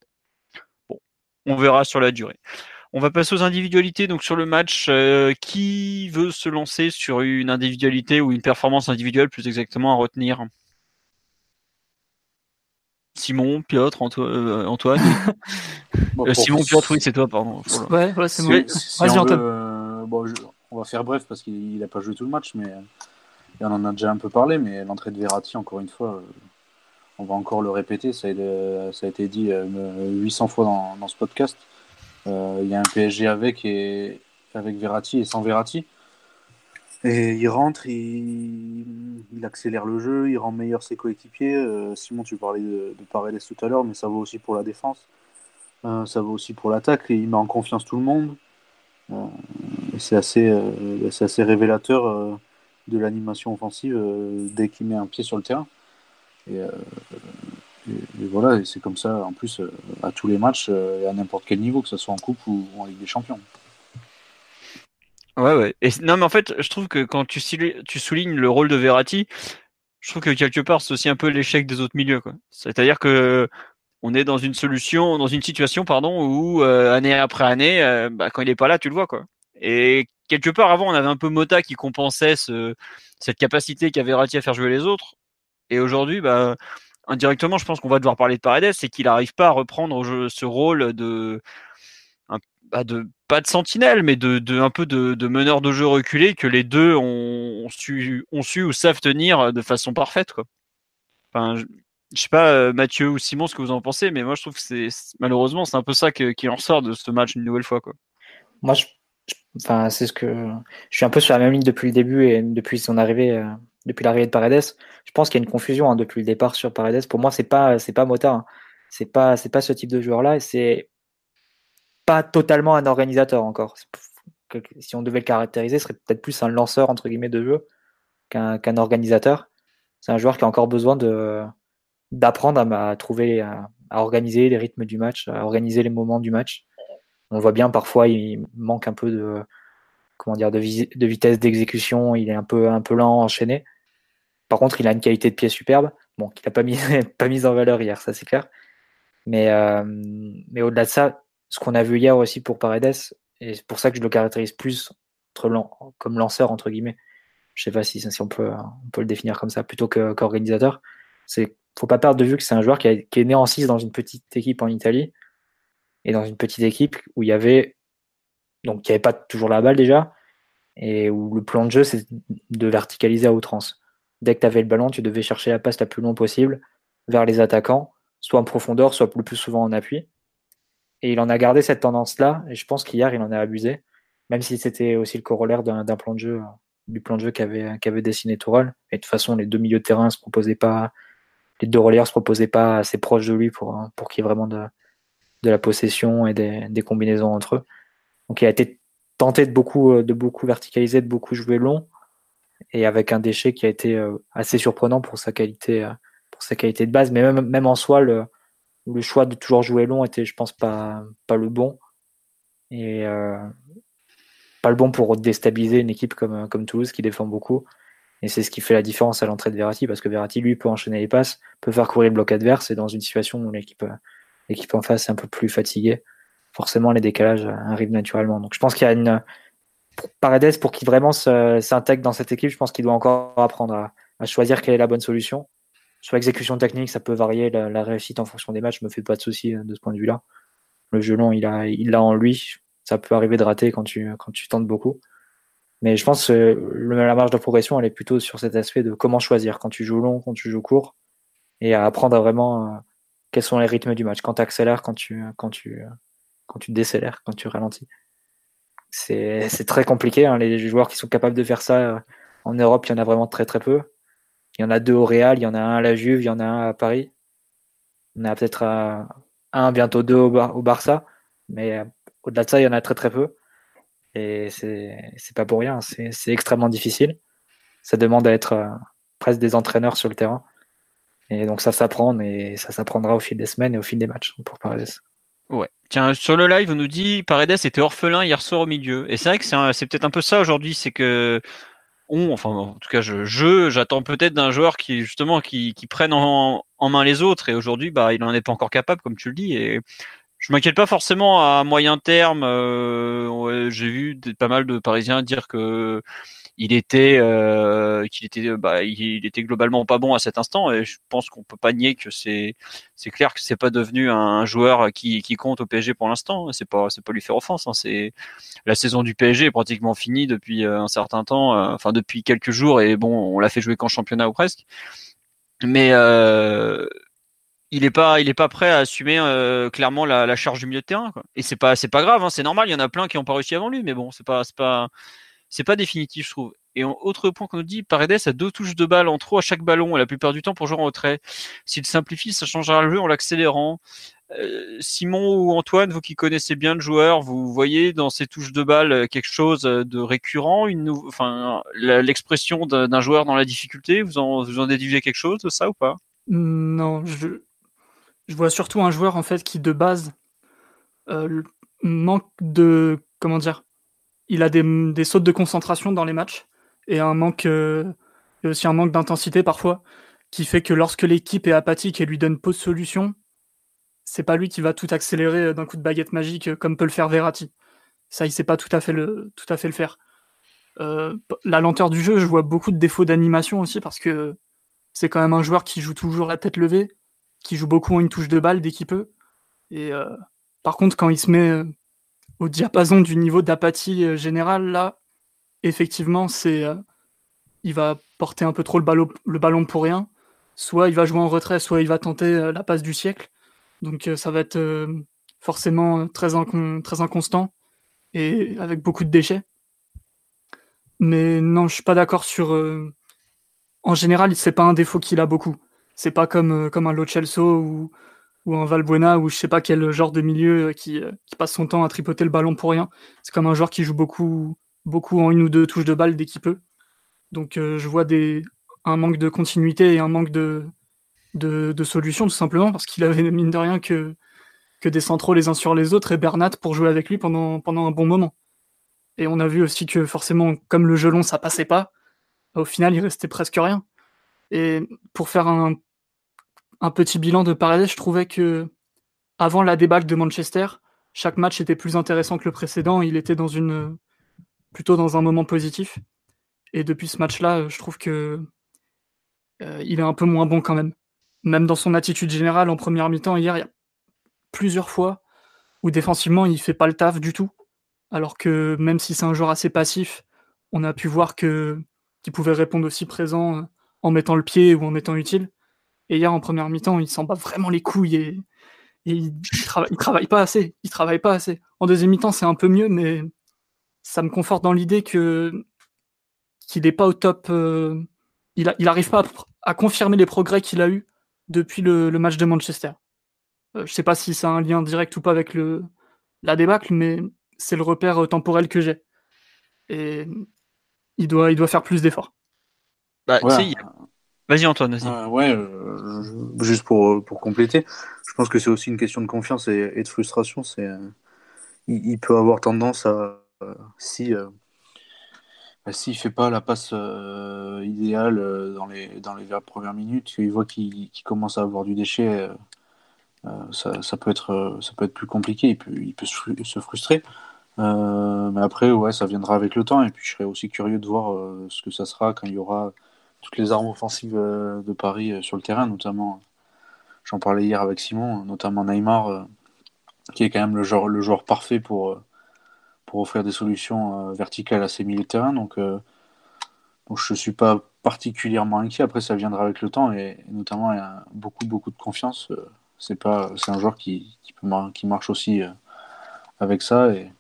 [SPEAKER 1] Bon, on verra sur la durée. On va passer aux individualités. Donc sur le match, euh, qui veut se lancer sur une individualité ou une performance individuelle plus exactement à retenir? Simon, Piotr, euh, Antoine? [LAUGHS] Euh, Simon, Piotr, oui, c'est toi, pardon.
[SPEAKER 3] Ouais, c'est moi. Vas-y,
[SPEAKER 4] Antoine. Euh, on va faire bref parce qu'il n'a pas joué tout le match, mais on en a déjà un peu parlé. Mais l'entrée de Verratti, encore une fois, on va encore le répéter. Ça a, été dit 800 fois dans, ce podcast. Il y a un PSG avec, et, avec Verratti et sans Verratti. Et il rentre, il, accélère le jeu, il rend meilleur ses coéquipiers. Euh, Simon, tu parlais de, de Paredes tout à l'heure, mais ça vaut aussi pour la défense. Euh, ça vaut aussi pour l'attaque. Il met en confiance tout le monde. Euh, c'est assez, assez révélateur de l'animation offensive dès qu'il met un pied sur le terrain. Et voilà, c'est comme ça en plus à tous les matchs et à n'importe quel niveau, que ce soit en Coupe ou en Ligue des Champions.
[SPEAKER 1] Ouais, ouais. Et non, mais en fait, je trouve que quand tu, soulignes le rôle de Verratti, je trouve que quelque part, c'est aussi un peu l'échec des autres milieux. C'est-à-dire que on est dans une solution, dans une situation, pardon, où euh, année après année, euh, bah, quand il est pas là, tu le vois, quoi. Et quelque part, avant, on avait un peu Mota qui compensait ce, cette capacité qu'a Verratti à faire jouer les autres. Et aujourd'hui, bah, indirectement, je pense qu'on va devoir parler de Paredes, c'est qu'il n'arrive pas à reprendre ce rôle de bah, de pas de sentinelle, mais de, un peu de, meneur de jeu reculé que les deux ont, su, ou savent tenir de façon parfaite. Je, je sais pas, euh, Mathieu ou Simon, ce que vous en pensez, mais moi je trouve que c'est malheureusement c'est un peu ça qui en sort de ce match une nouvelle fois.
[SPEAKER 2] Moi, je, enfin, c'est ce que je suis un peu sur la même ligne depuis le début et depuis son arrivée, euh, depuis l'arrivée de Paredes. Je pense qu'il y a une confusion hein, depuis le départ sur Paredes. Pour moi, c'est pas c'est pas Mota, hein. c'est pas c'est pas ce type de joueur là. C'est pas totalement un organisateur encore. Si on devait le caractériser, ce serait peut-être plus un lanceur entre guillemets de jeu qu'un organisateur. C'est un joueur qui a encore besoin de d'apprendre à, trouver, à, organiser les rythmes du match, à organiser les moments du match. On voit bien parfois il manque un peu de comment dire de, vitesse d'exécution, il est un peu un peu lent enchaîné. Par contre, il a une qualité de pied superbe, bon, qu'il n'a pas mis [LAUGHS] pas mise en valeur hier, ça c'est clair. Mais euh, mais au-delà de ça, ce qu'on a vu hier aussi pour Paredes, et c'est pour ça que je le caractérise plus comme lanceur, entre guillemets. Je sais pas si, si on, peut, on peut le définir comme ça, plutôt qu'organisateur. c'est faut pas perdre de vue que c'est un joueur qui, est né en 6 dans une petite équipe en Italie, et dans une petite équipe où il y avait, donc il n'y avait pas toujours la balle déjà, et où le plan de jeu, c'est de verticaliser à outrance. Dès que tu avais le ballon, tu devais chercher la passe la plus longue possible vers les attaquants, soit en profondeur, soit le plus souvent en appui. Et il en a gardé cette tendance-là, et je pense qu'hier, il en a abusé, même si c'était aussi le corollaire d'un plan de jeu, du plan de jeu qu'avait dessiné Tourelle. Et de toute façon, les deux milieux de terrain se proposaient pas, les deux relayeurs se proposaient pas assez proches de lui pour, qu'il y ait vraiment de, la possession et des, combinaisons entre eux. Donc il a été tenté de beaucoup, de beaucoup verticaliser, de beaucoup jouer long, et avec un déchet qui a été euh, assez surprenant pour sa qualité, euh, pour sa qualité de base. Mais même, en soi, le, le choix de toujours jouer long était, je pense, pas, pas le bon. Et euh, pas le bon pour déstabiliser une équipe comme, comme Toulouse qui défend beaucoup. Et c'est ce qui fait la différence à l'entrée de Verratti, parce que Verratti, lui, peut enchaîner les passes, peut faire courir le bloc adverse, et dans une situation où l'équipe, l'équipe en face est un peu plus fatiguée, forcément les décalages arrivent naturellement. Donc je pense qu'il y a une. Paredes, pour qu'il vraiment s'intègre dans cette équipe, je pense qu'il doit encore apprendre à, choisir quelle est la bonne solution sur l'exécution technique, ça peut varier. La, réussite en fonction des matchs me fait pas de souci euh, de ce point de vue-là. Le jeu long, il a, il l'a en lui. Ça peut arriver de rater quand tu, quand tu tentes beaucoup. Mais je pense que la marge de progression, elle est plutôt sur cet aspect de comment choisir quand tu joues long, quand tu joues court, et à apprendre à vraiment euh, quels sont les rythmes du match. Quand tu accélères, quand tu, quand tu, quand tu décélères, quand tu ralentis. C'est, très compliqué. Hein. Les joueurs qui sont capables de faire ça euh, en Europe, il y en a vraiment très très peu. Il y en a deux au Real, il y en a un à la Juve, il y en a un à Paris. Il y en a peut-être un, bientôt deux au, au Barça. Mais au-delà de ça, il y en a très très peu. Et c'est pas pour rien, c'est extrêmement difficile. Ça demande à être presque des entraîneurs sur le terrain. Et donc ça s'apprend, et ça s'apprendra au fil des semaines et au fil des matchs pour Paredes.
[SPEAKER 1] Ouais. Tiens, sur le live, on nous dit Paredes était orphelin hier soir au milieu. Et c'est vrai que c'est peut-être un peu ça aujourd'hui, c'est que on, enfin en tout cas je, j'attends peut-être d'un joueur qui justement qui, qui prenne en, en, main les autres. Et aujourd'hui, bah il en est pas encore capable, comme tu le dis. Et je m'inquiète pas forcément à moyen terme. Euh, j'ai vu pas mal de Parisiens dire que il était euh, qu'il était bah, il, était globalement pas bon à cet instant et je pense qu'on peut pas nier que c'est c'est clair que c'est pas devenu un joueur qui, qui compte au PSG pour l'instant c'est pas c'est pas lui faire offense hein. c'est la saison du PSG est pratiquement finie depuis euh, un certain temps euh, enfin depuis quelques jours et bon on l'a fait jouer qu'en championnat ou presque mais euh, il est pas il est pas prêt à assumer clairement la, la, charge du milieu de terrain quoi. et c'est pas c'est pas grave hein, c'est normal il y en a plein qui ont pas réussi avant lui mais bon c'est pas c'est pas c'est pas définitif, je trouve. Et autre point qu'on nous dit, Paredes a deux touches de balle en trop à chaque ballon, la plupart du temps pour jouer en retrait. S'il simplifie, ça changera le jeu en l'accélérant. Euh, Simon ou Antoine, vous qui connaissez bien le joueur, vous voyez dans ces touches de balle euh, quelque chose de récurrent, une enfin l'expression d'un joueur dans la difficulté. Vous en vous en déduisez quelque chose de ça ou pas?
[SPEAKER 3] Non, je, vois surtout un joueur en fait qui de base euh, manque de comment dire il a des, sautes de concentration dans les matchs et un manque euh, aussi un manque d'intensité parfois qui fait que lorsque l'équipe est apathique et lui donne peu de solutions, c'est pas lui qui va tout accélérer euh, d'un coup de baguette magique euh, comme peut le faire Verratti. Ça, il sait pas tout à fait le, tout à fait le faire. la lenteur du jeu, je vois beaucoup de défauts d'animation aussi parce que c'est quand même un joueur qui joue toujours la tête levée, qui joue beaucoup en une touche de balle dès qu'il peut. Et par contre, quand il se met au diapason du niveau d'apathie euh, générale, là, effectivement, c'est euh, il va porter un peu trop le ballon, pour rien. Soit il va jouer en retrait, soit il va tenter euh, la passe du siècle. Donc ça va être forcément très, inconstant et avec beaucoup de déchets. Mais non, je suis pas d'accord sur. En général, c'est pas un défaut qu'il a beaucoup. C'est pas comme, comme un Lo ou, ou un Valbuena ou je sais pas quel genre de milieu euh, qui, euh, qui, passe son temps à tripoter le ballon pour rien. C'est comme un joueur qui joue beaucoup, beaucoup en une ou deux touches de balle dès qu'il peut. Donc euh, je vois des, un manque de continuité et un manque de, de, solutions tout simplement parce qu'il avait mine de rien que, que des centraux les uns sur les autres et Bernat pour jouer avec lui pendant, pendant un bon moment. Et on a vu aussi que forcément, comme le gelon ça passait pas, au final il restait presque rien. Et pour faire un un petit bilan de Paredes, je trouvais que avant la débâcle de Manchester, chaque match était plus intéressant que le précédent. Il était dans une plutôt dans un moment positif. Et depuis ce match-là, je trouve que euh, il est un peu moins bon quand même. Même dans son attitude générale en première mi-temps hier, il y a plusieurs fois où défensivement il fait pas le taf du tout. Alors que même si c'est un joueur assez passif, on a pu voir que qu'il pouvait répondre aussi présent euh, en mettant le pied ou en étant utile. Et hier, en première mi-temps, il s'en bat vraiment les couilles et, il, travaille, pas assez. Il travaille pas assez. En deuxième mi-temps, c'est un peu mieux, mais ça me conforte dans l'idée que qu'il n'est pas au top. Euh, il, il arrive pas à, confirmer les progrès qu'il a eu depuis le, match de Manchester. Je euh, je sais pas si ça a un lien direct ou pas avec le, la débâcle, mais c'est le repère euh, temporel que j'ai. Et il doit, il doit faire plus d'efforts.
[SPEAKER 1] Bah, Vas-y Antoine, vas-y.
[SPEAKER 4] Euh, ouais, euh, juste pour, pour compléter, je pense que c'est aussi une question de confiance et, de frustration. C'est, euh, il, peut avoir tendance à, si bah, s'il fait pas la passe idéale dans les dans les premières minutes, il voit qu'il commence à avoir du déchet, ça, ça, peut être ça peut être plus compliqué. Il peut, il peut se frustrer. mais après, ouais, ça viendra avec le temps. Et puis, je serais aussi curieux de voir ce que ça sera quand il y aura toutes les armes offensives euh, de Paris euh, sur le terrain, notamment, j'en parlais hier avec Simon, notamment Neymar, euh, qui est quand même le joueur, parfait pour, pour offrir des solutions verticales à ses milieux de terrain. Donc, je ne suis pas particulièrement inquiet. Après, ça viendra avec le temps et, notamment, il y a beaucoup, beaucoup de confiance. c'est c'est un joueur qui, qui, peut, marche aussi avec ça. Et,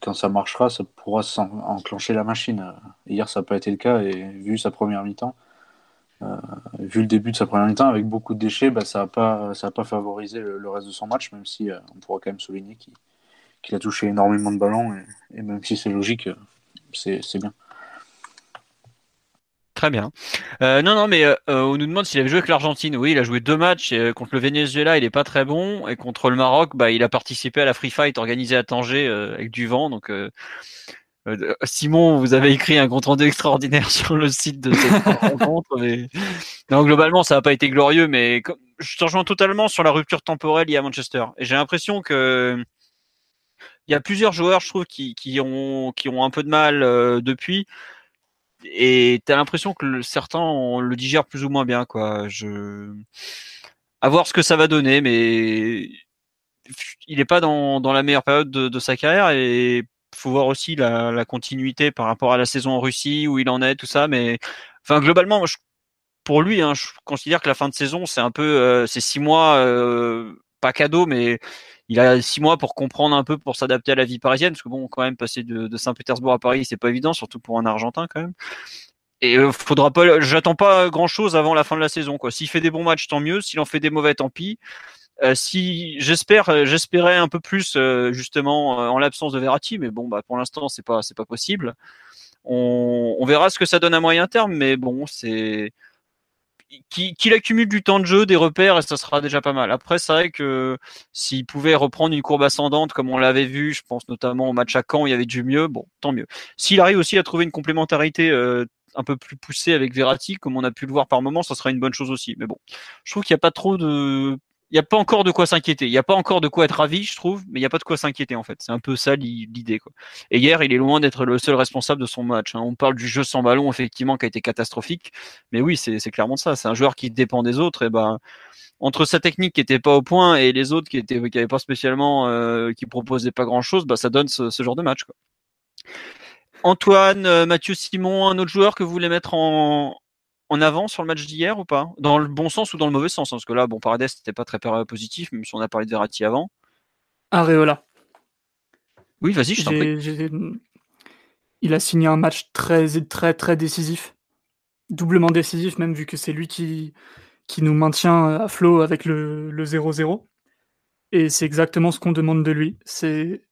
[SPEAKER 4] quand ça marchera, ça pourra enclencher la machine. Hier, ça n'a pas été le cas, et vu sa première mi-temps, vu le début de sa première mi-temps, avec beaucoup de déchets, bah, ça n'a pas, ça pas favorisé le, reste de son match, même si on pourra quand même souligner qu'il a touché énormément de ballons, et, et même si c'est logique, c'est bien.
[SPEAKER 1] Très bien. Euh, non, non, mais euh, on nous demande s'il avait joué avec l'Argentine. Oui, il a joué deux matchs. contre le Venezuela, il est pas très bon. Et contre le Maroc, bah, il a participé à la Free Fight organisée à Tanger euh, avec du vent. Donc, Simon, vous avez écrit un compte rendu extraordinaire [LAUGHS] sur le site de cette [LAUGHS] rencontre. Mais... Non, globalement, ça n'a pas été glorieux, mais je te rejoins totalement sur la rupture temporelle liée à Manchester. Et j'ai l'impression que il y a plusieurs joueurs, je trouve, qui, ont, qui ont un peu de mal depuis et t'as l'impression que certains le digèrent plus ou moins bien quoi. Je à voir ce que ça va donner, mais il n'est pas dans, dans, la meilleure période de, sa carrière et faut voir aussi la, la, continuité par rapport à la saison en Russie où il en est tout ça. Mais enfin globalement, pour lui, hein, je considère que la fin de saison c'est un peu euh, c'est six mois euh, pas cadeau, mais il a six mois pour comprendre un peu, pour s'adapter à la vie parisienne, parce que bon, quand même, passer de, Saint-Pétersbourg à Paris, c'est pas évident, surtout pour un Argentin quand même. Et euh, faudra pas, j'attends pas grand chose avant la fin de la saison, quoi. S'il fait des bons matchs, tant mieux. S'il en fait des mauvais, tant pis. Euh, si euh, j'espérais un peu plus justement en l'absence de Verratti, mais bon, bah pour l'instant c'est pas pas possible. On verra ce que ça donne à moyen terme, mais bon, c'est qu'il accumule du temps de jeu, des repères, et ça sera déjà pas mal. Après, c'est vrai que s'il pouvait reprendre une courbe ascendante, comme on l'avait vu, je pense notamment au match à Caen, il y avait du mieux, bon, tant mieux. S'il arrive aussi à trouver une complémentarité euh, un peu plus poussée avec Verratti, comme on a pu le voir par moment, ça sera une bonne chose aussi. Mais bon, je trouve qu'il n'y a pas trop de il n'y a pas encore de quoi s'inquiéter. Il n'y a pas encore de quoi être ravi, je trouve, mais il n'y a pas de quoi s'inquiéter en fait. C'est un peu ça l'idée. Quoi. Et hier, il est loin d'être le seul responsable de son match. Hein. On parle du jeu sans ballon, effectivement, qui a été catastrophique, mais oui, c'est clairement ça. C'est un joueur qui dépend des autres. Et ben, entre sa technique qui était pas au point et les autres qui étaient qui avaient pas spécialement, euh, qui proposaient pas grand chose, bah ça donne ce, genre de match. Antoine, euh, Mathieu Simon, un autre joueur que vous voulez mettre en, en avant sur le match d'hier ou pas? Dans le bon sens ou dans le mauvais sens hein, Parce que là, bon, Paredes n'était pas très positif, même si on a parlé de Verratti avant.
[SPEAKER 3] Areola.
[SPEAKER 1] Oui, vas-y, je t'en prie.
[SPEAKER 3] Il a signé un match très, très, très décisif. Doublement décisif, même vu que c'est lui qui, qui nous maintient à flot avec le 0-0. Et c'est exactement ce qu'on demande de lui. C'est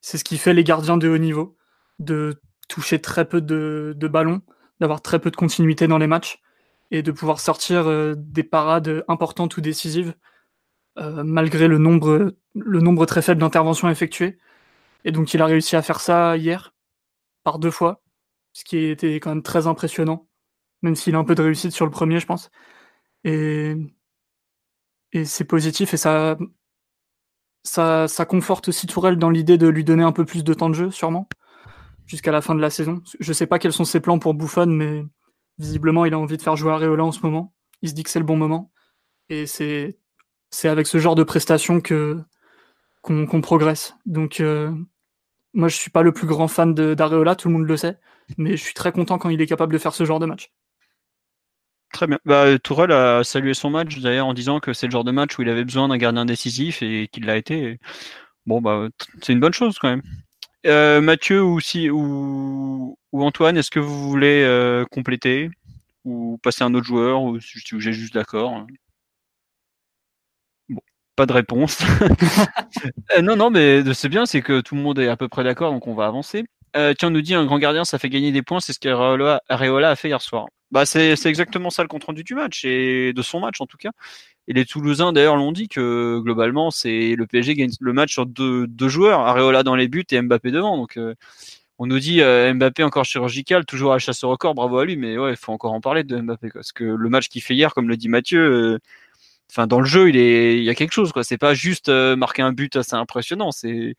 [SPEAKER 3] ce qui fait les gardiens de haut niveau, de toucher très peu de, de ballons, d'avoir très peu de continuité dans les matchs et de pouvoir sortir euh, des parades importantes ou décisives euh, malgré le nombre, très faible d'interventions effectuées. Et donc il a réussi à faire ça hier par deux fois, ce qui était quand même très impressionnant, même s'il a un peu de réussite sur le premier, je pense. Et, et c'est positif et ça, ça, ça conforte aussi Tourelle dans l'idée de lui donner un peu plus de temps de jeu, sûrement jusqu'à la fin de la saison. Je sais pas quels sont ses plans pour Buffon, mais visiblement, il a envie de faire jouer Areola en ce moment. Il se dit que c'est le bon moment. Et c'est, c'est avec ce genre de prestations que, qu'on, progresse. Donc, euh, moi, je suis pas le plus grand fan d'Areola, tout le monde le sait. Mais je suis très content quand il est capable de faire ce genre de match.
[SPEAKER 1] Très bien. Bah, Tourelle a salué son match d'ailleurs en disant que c'est le genre de match où il avait besoin d'un gardien décisif et qu'il l'a été. Bon, bah, c'est une bonne chose quand même. Euh, Mathieu ou, si, ou, ou Antoine, est-ce que vous voulez euh, compléter ou passer un autre joueur ou si j'ai juste d'accord Bon, pas de réponse. [LAUGHS] Euh, non, non, mais c'est bien, c'est que tout le monde est à peu près d'accord, donc on va avancer. tiens, on nous dit un grand gardien, ça fait gagner des points, c'est ce qu'Areola a fait hier soir. Bah, c'est exactement ça le compte rendu du match et de son match en tout cas. Et les Toulousains d'ailleurs l'ont dit que globalement c'est le PSG gagne le match sur deux, joueurs, Areola dans les buts et Mbappé devant. Donc euh, on nous dit euh, Mbappé encore chirurgical, toujours à chasse au record, bravo à lui, mais ouais, il faut encore en parler de Mbappé parce que le match qu'il fait hier, comme le dit Mathieu, euh, dans le jeu il y a quelque chose quoi. C'est pas juste marquer un but assez impressionnant, c'est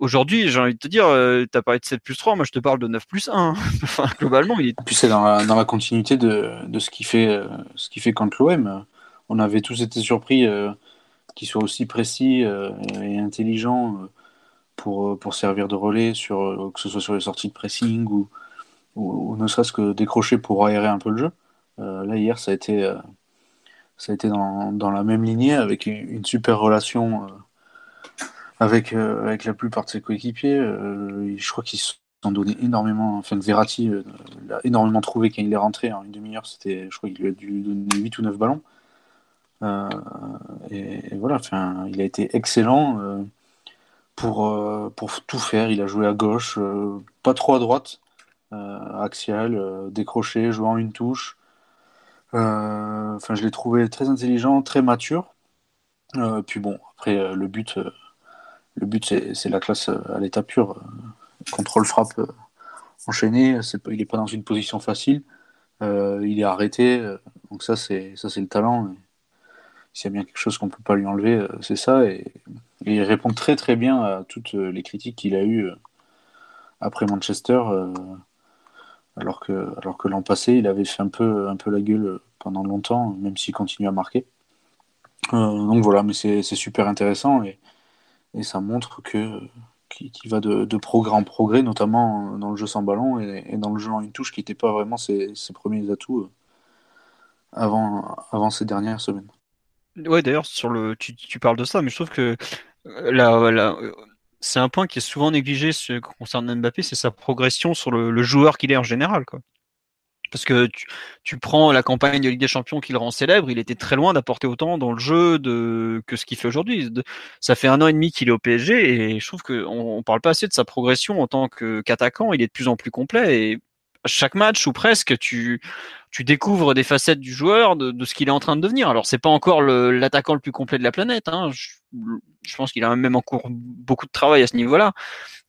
[SPEAKER 1] Aujourd'hui, j'ai envie de te dire, tu as parlé de 7 plus 3, moi je te parle de 9 plus 1. [LAUGHS] enfin, globalement, il est.
[SPEAKER 4] Puis c'est dans la, continuité de, ce qu'il fait, ce qui fait contre l'OM on avait tous été surpris euh, qu'il soit aussi précis euh, et intelligent euh, pour, servir de relais, que ce soit sur les sorties de pressing ou, ne serait-ce que décrocher pour aérer un peu le jeu. là, hier, ça a été, dans, la même lignée avec une, super relation avec, la plupart de ses coéquipiers. je crois qu'ils en donné énormément. Enfin, Verratti l'a énormément trouvé quand il est rentré. En une demi-heure, c'était, je crois qu'il lui a dû donner 8 ou 9 ballons. Euh, et, voilà, il a été excellent euh, pour, pour tout faire. Il a joué à gauche, pas trop à droite, axial, décroché, jouant une touche. Enfin, je l'ai trouvé très intelligent, très mature. puis bon, après, le but, le but c'est la classe à l'état pur contrôle frappe euh, enchaîné, il n'est pas dans une position facile, euh, il est arrêté, euh, donc ça c'est ça c'est le talent. S'il y a bien quelque chose qu'on peut pas lui enlever, c'est ça. Et, il répond très très bien à toutes les critiques qu'il a eues après Manchester, alors que alors que l'an passé il avait fait un peu un peu la gueule pendant longtemps, même s'il continue à marquer. donc voilà, mais c'est super intéressant et, et ça montre que va de, progrès en progrès, notamment dans le jeu sans ballon et, dans le jeu en une touche, qui n'était pas vraiment ses, premiers atouts euh, avant, avant ces dernières semaines.
[SPEAKER 1] Ouais, d'ailleurs, sur le, tu, tu, parles de ça, mais je trouve que euh, là, là c'est un point qui est souvent négligé ce, concernant Mbappé, c'est sa progression sur le, le joueur qu'il est en général. Quoi. Parce que tu, prends la campagne de Ligue des Champions qui le rend célèbre, il était très loin d'apporter autant dans le jeu de, que ce qu'il fait aujourd'hui. Ça fait un an et demi qu'il est au PSG et je trouve qu'on ne parle pas assez de sa progression en tant qu'attaquant. il est de plus en plus complet et chaque match ou presque, tu, tu découvres des facettes du joueur, de, ce qu'il est en train de devenir. Alors c'est pas encore l'attaquant le, plus complet de la planète. Hein. Je, pense qu'il a même encore beaucoup de travail à ce niveau-là,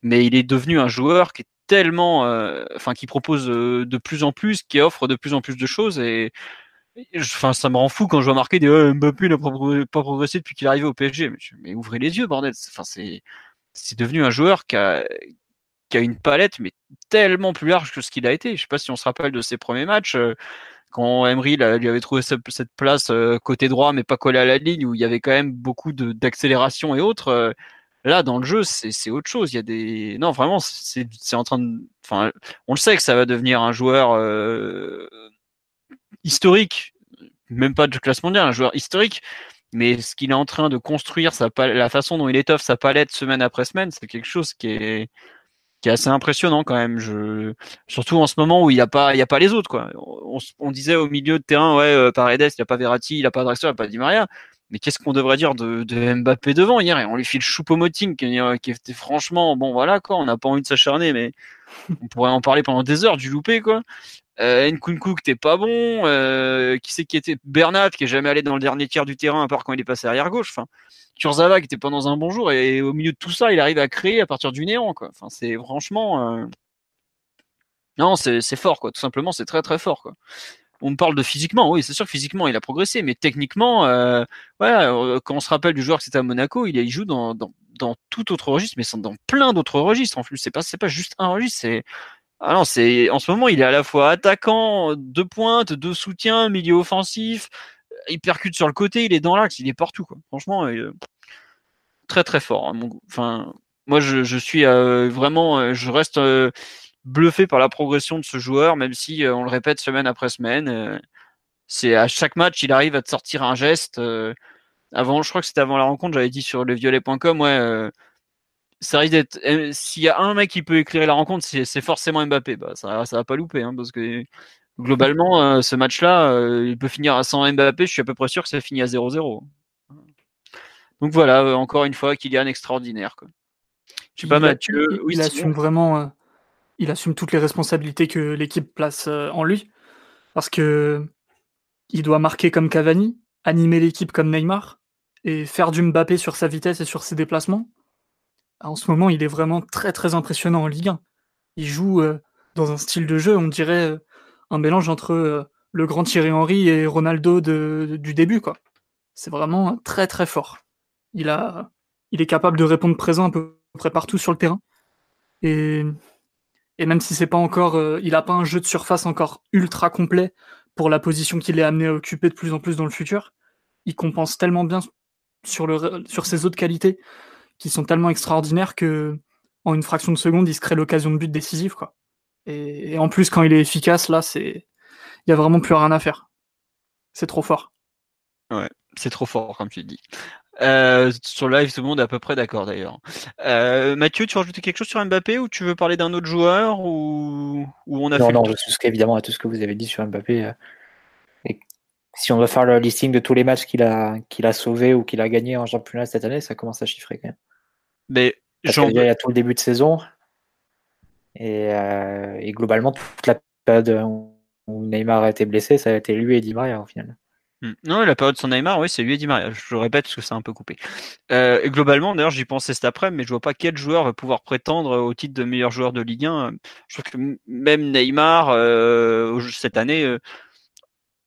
[SPEAKER 1] mais il est devenu un joueur qui est tellement, euh, enfin, qui propose euh, de plus en plus, qui offre de plus en plus de choses et Enfin, ça me rend fou quand je vois marquer des oh, Mbappé n'a pas progressé depuis qu'il est arrivé au PSG. Mais, ouvrez les yeux, bordel. Enfin, c'est devenu un joueur qui a, qui a une palette mais tellement plus large que ce qu'il a été. Je sais pas si on se rappelle de ses premiers matchs euh, quand Emery lui avait trouvé cette place côté droit mais pas collé à la ligne où il y avait quand même beaucoup d'accélération et autres. Là, dans le jeu, c'est autre chose. Il y a des. Non, vraiment, c'est en train de. Enfin, on le sait que ça va devenir un joueur euh, historique, même pas de classe mondiale, un joueur historique. Mais ce qu'il est en train de construire, sa la façon dont il étoffe sa palette semaine après semaine, c'est quelque chose qui est qui est assez impressionnant quand même. Je... Surtout en ce moment où il n'y a pas, il y a pas les autres quoi. On, on, disait au milieu de terrain, ouais, euh, Paredes, il n'y a pas Verratti, il n'y a pas Draxler, il n'y a pas Di Maria mais qu'est-ce qu'on devrait dire de, de, Mbappé devant hier? Et On lui file Choupo-Moting qui, qui était franchement bon voilà quoi, on n'a pas envie de s'acharner mais on pourrait en parler pendant des heures du loupé quoi. Euh, Nkunku qui t'es pas bon, euh, qui c'est qui était Bernat qui est jamais allé dans le dernier tiers du terrain à part quand il est passé arrière gauche. Enfin, Kurzawa qui était pas dans un bon jour et au milieu de tout ça il arrive à créer à partir du néant quoi. Enfin c'est franchement euh... non c'est fort quoi, tout simplement c'est très très fort quoi on parle de physiquement, oui, c'est sûr que physiquement il a progressé, mais techniquement, euh, voilà, euh, quand on se rappelle du joueur qui était à Monaco, il, il joue dans, dans, dans, tout autre registre, mais dans plein d'autres registres en plus. C'est pas, c'est pas juste un registre, c'est ah c'est en ce moment il est à la fois attaquant, de pointe, de soutien, milieu offensif, il percute sur le côté, il est dans l'axe, il est partout quoi. Franchement, euh, très très fort. Hein, enfin, moi je, suis euh, vraiment, je reste bluffé par la progression de ce joueur, même si euh, on le répète semaine après semaine. Euh, c'est à chaque match, il arrive à te sortir un geste. Euh, avant, je crois que c'était avant la rencontre, j'avais dit sur lesviolets.com, ouais, ça risque d'être. S'il y a un mec qui peut éclairer la rencontre, c'est forcément Mbappé. Bah, ça, ça va pas louper, hein, parce que globalement, ce match-là, il peut finir à 100 Mbappé. Je suis à peu près sûr que ça finit à 0-0. Donc voilà, encore une fois, Kylian extraordinaire. Quoi.
[SPEAKER 3] Je sais pas, Mathieu. Il, oui, il assume vraiment il assume toutes les responsabilités que l'équipe place euh, en lui. Parce que il doit marquer comme Cavani, animer l'équipe comme Neymar, et faire du Mbappé sur sa vitesse et sur ses déplacements. En ce moment, il est vraiment très très impressionnant en Ligue 1. Il joue euh, dans un style de jeu, on dirait euh, un mélange entre le grand Thierry Henry et Ronaldo du début. C'est vraiment très très fort. Il, est capable de répondre présent à peu près partout sur le terrain. Et même si c'est pas encore, euh, il a pas un jeu de surface encore ultra complet pour la position qu'il est amené à occuper de plus en plus dans le futur, il compense tellement bien sur ses autres qualités qui sont tellement extraordinaires que en une fraction de seconde, il se crée l'occasion de but décisif, quoi. Et, en plus, quand il est efficace, là, c'est, il y a vraiment plus rien à faire. C'est trop fort.
[SPEAKER 1] Ouais, c'est trop fort, comme tu dis. Euh, sur live, tout le monde est à peu près d'accord d'ailleurs. Euh, Mathieu, tu veux rajouter quelque chose sur Mbappé ou tu veux parler d'un autre joueur ou, on a
[SPEAKER 2] non,
[SPEAKER 1] fait
[SPEAKER 2] non, je souscris évidemment à tout ce que vous avez dit sur Mbappé. Euh, et si on doit faire le listing de tous les matchs qu'il a, qu'il a sauvés ou qu'il a gagné en championnat cette année, ça commence à chiffrer quand même.
[SPEAKER 1] Mais
[SPEAKER 2] il y a tout le début de saison et, et globalement toute la période où Neymar a été blessé, ça a été lui et Di Maria au final.
[SPEAKER 1] Hmm. Non, la période sans Neymar, oui, c'est lui et Di Maria. Je le répète parce que c'est un peu coupé. Euh, et globalement, d'ailleurs, j'y pensais cet après, mais je vois pas quel joueur va pouvoir prétendre au titre de meilleur joueur de Ligue 1. Je trouve que même Neymar, euh, cette année, euh,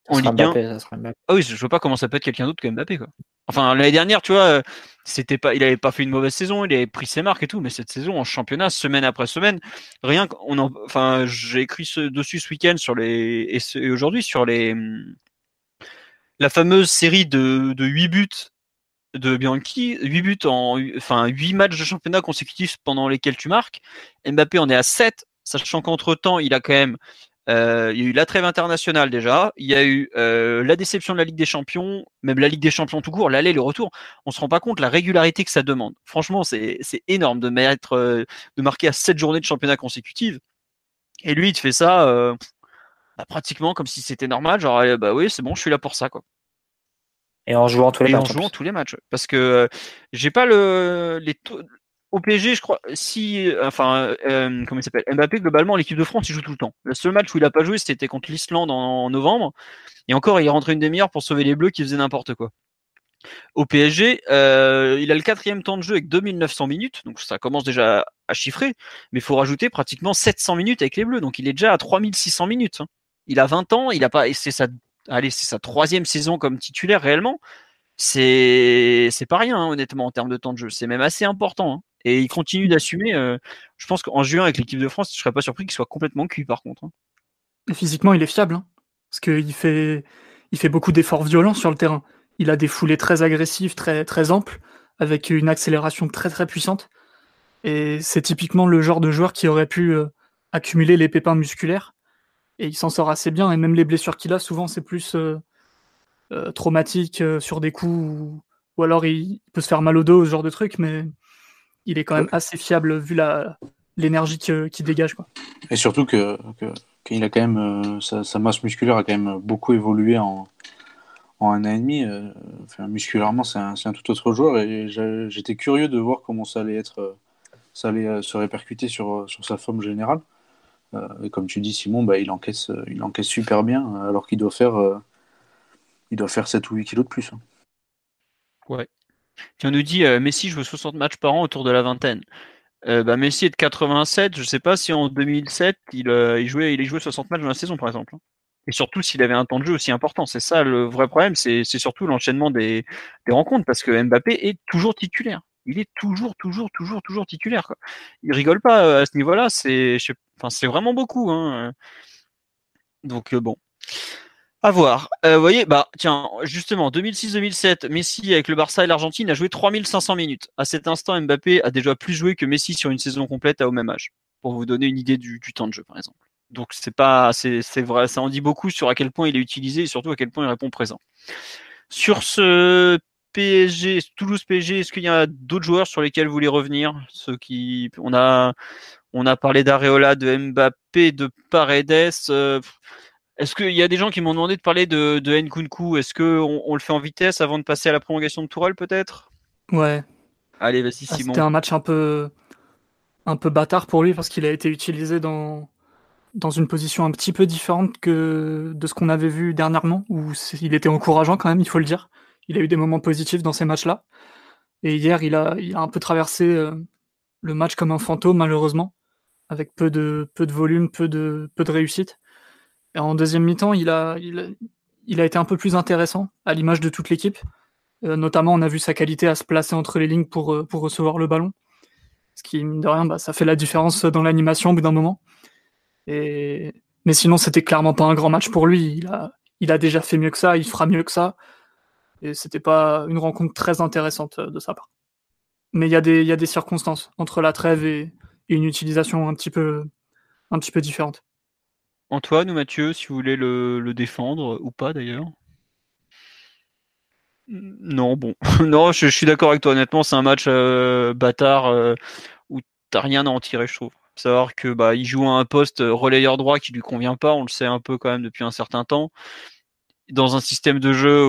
[SPEAKER 2] en Ligue 1.
[SPEAKER 1] Ah oui, je vois pas comment ça peut être quelqu'un d'autre que Mbappé, quoi. Enfin, l'année dernière, tu vois, c'était pas, il avait pas fait une mauvaise saison, il avait pris ses marques et tout, mais cette saison en championnat, semaine après semaine, rien qu'on en, enfin, j'ai écrit ce, dessus ce week-end sur les, et, aujourd'hui sur les, la fameuse série de, de 8 buts de Bianchi, 8 buts en, enfin, 8 matchs de championnat consécutifs pendant lesquels tu marques. Mbappé en est à 7, sachant qu'entre temps, il a quand même euh, il y a eu la trêve internationale déjà, il y a eu euh, la déception de la Ligue des Champions, même la Ligue des Champions tout court, l'aller, le retour. On se rend pas compte la régularité que ça demande. Franchement, c'est énorme de mettre, euh, de marquer à 7 journées de championnat consécutives. Et lui, il te fait ça bah, pratiquement comme si c'était normal. Genre, bah oui, c'est bon, je suis là pour ça, quoi.
[SPEAKER 2] Et en jouant tous les
[SPEAKER 1] et
[SPEAKER 2] matchs.
[SPEAKER 1] En jouant tous les matchs. Parce que j'ai pas le, les, au PSG, je crois, si, enfin, euh, comment il s'appelle Mbappé, globalement, l'équipe de France, il joue tout le temps. Le seul match où il a pas joué, c'était contre l'Islande en, novembre. Et encore, il est rentré une demi-heure pour sauver les Bleus qui faisaient n'importe quoi. Au PSG, euh, il a le quatrième temps de jeu avec 2900 minutes, donc ça commence déjà à chiffrer, mais il faut rajouter pratiquement 700 minutes avec les Bleus, donc il est déjà à 3600 minutes. Hein. Il a 20 ans, il a pas, c'est sa, allez, c'est sa troisième saison comme titulaire réellement. C'est, c'est pas rien, hein, honnêtement, en termes de temps de jeu. C'est même assez important. Hein. Et il continue d'assumer. Euh, je pense qu'en juin, avec l'équipe de France, je serais pas surpris qu'il soit complètement cuit, par contre. Hein.
[SPEAKER 3] Physiquement, il est fiable. Hein, parce qu'il fait, il fait beaucoup d'efforts violents sur le terrain. Il a des foulées très agressives, très, très amples, avec une accélération très très puissante. Et c'est typiquement le genre de joueur qui aurait pu euh, accumuler les pépins musculaires. Et il s'en sort assez bien. Et même les blessures qu'il a, souvent, c'est plus euh, traumatique sur des coups. Ou, ou alors il peut se faire mal au dos, ce genre de truc. Mais il est quand même assez fiable vu la l'énergie qu'il dégage. Quoi.
[SPEAKER 4] Et surtout que, qu'il a quand même euh, sa, masse musculaire a quand même beaucoup évolué en, en un an et demi. Euh, enfin, musculairement, c'est un, un, tout autre joueur et j'étais curieux de voir comment ça allait être, euh, ça allait se répercuter sur, sur sa forme générale. et comme tu dis, Simon, bah, il encaisse, il encaisse super bien alors qu'il doit faire, il doit faire 7 ou 8 kilos de plus. Hein.
[SPEAKER 1] Ouais, tu nous dit euh, Messi joue 60 matchs par an autour de la vingtaine. Euh, bah, Messi est de 87, je ne sais pas si en 2007 il, euh, il, jouait, il joué 60 matchs dans la saison par exemple. Et surtout s'il avait un temps de jeu aussi important. C'est ça le vrai problème, c'est surtout l'enchaînement des, rencontres parce que Mbappé est toujours titulaire. Il est toujours, toujours, toujours, toujours titulaire. Quoi. Il rigole pas à ce niveau-là. C'est vraiment beaucoup. Hein. Donc bon. À voir. Euh, vous voyez, bah tiens, justement, 2006-2007, Messi avec le Barça et l'Argentine a joué 3500 minutes. À cet instant, Mbappé a déjà plus joué que Messi sur une saison complète à au même âge. Pour vous donner une idée du, temps de jeu, par exemple. Donc c'est pas, c'est vrai, ça en dit beaucoup sur à quel point il est utilisé et surtout à quel point il répond présent. Sur ce PSG, Toulouse PSG, est-ce qu'il y a d'autres joueurs sur lesquels vous voulez revenir? Ceux qui, on a, on a parlé d'Areola, de Mbappé, de Paredes. Euh, est-ce qu'il y a des gens qui m'ont demandé de parler de, de Nkunku? Est-ce qu'on on le fait en vitesse avant de passer à la prolongation de Tourelle peut-être?
[SPEAKER 3] Ouais.
[SPEAKER 1] Allez, vas-y
[SPEAKER 3] ah,
[SPEAKER 1] Simon.
[SPEAKER 3] C'était un match un peu, un peu bâtard pour lui parce qu'il a été utilisé dans, dans une position un petit peu différente que de ce qu'on avait vu dernièrement, où il était encourageant quand même, il faut le dire. Il a eu des moments positifs dans ces matchs-là. Et hier, il a, il a un peu traversé euh, le match comme un fantôme, malheureusement, avec peu de, peu de volume, peu de, peu de réussite en deuxième mi-temps, il a, été un peu plus intéressant, à l'image de toute l'équipe. Euh, notamment, on a vu sa qualité à se placer entre les lignes pour, euh, recevoir le ballon. Ce qui, mine de rien, bah, ça fait la différence dans l'animation au bout d'un moment. Mais sinon, c'était clairement pas un grand match pour lui. Il a, déjà fait mieux que ça, il fera mieux que ça. Et c'était pas une rencontre très intéressante euh, de sa part. Mais il y, a des, circonstances entre la trêve et, une utilisation un petit peu différente.
[SPEAKER 1] Antoine ou Mathieu, si vous voulez le, défendre, ou pas d'ailleurs Non, bon. [LAUGHS] non, je, suis d'accord avec toi. Honnêtement, c'est un match euh, bâtard euh, où t'as rien à en tirer, je trouve. Savoir que bah il joue à un poste relayeur droit qui lui convient pas, on le sait un peu quand même depuis un certain temps. Dans un système de jeu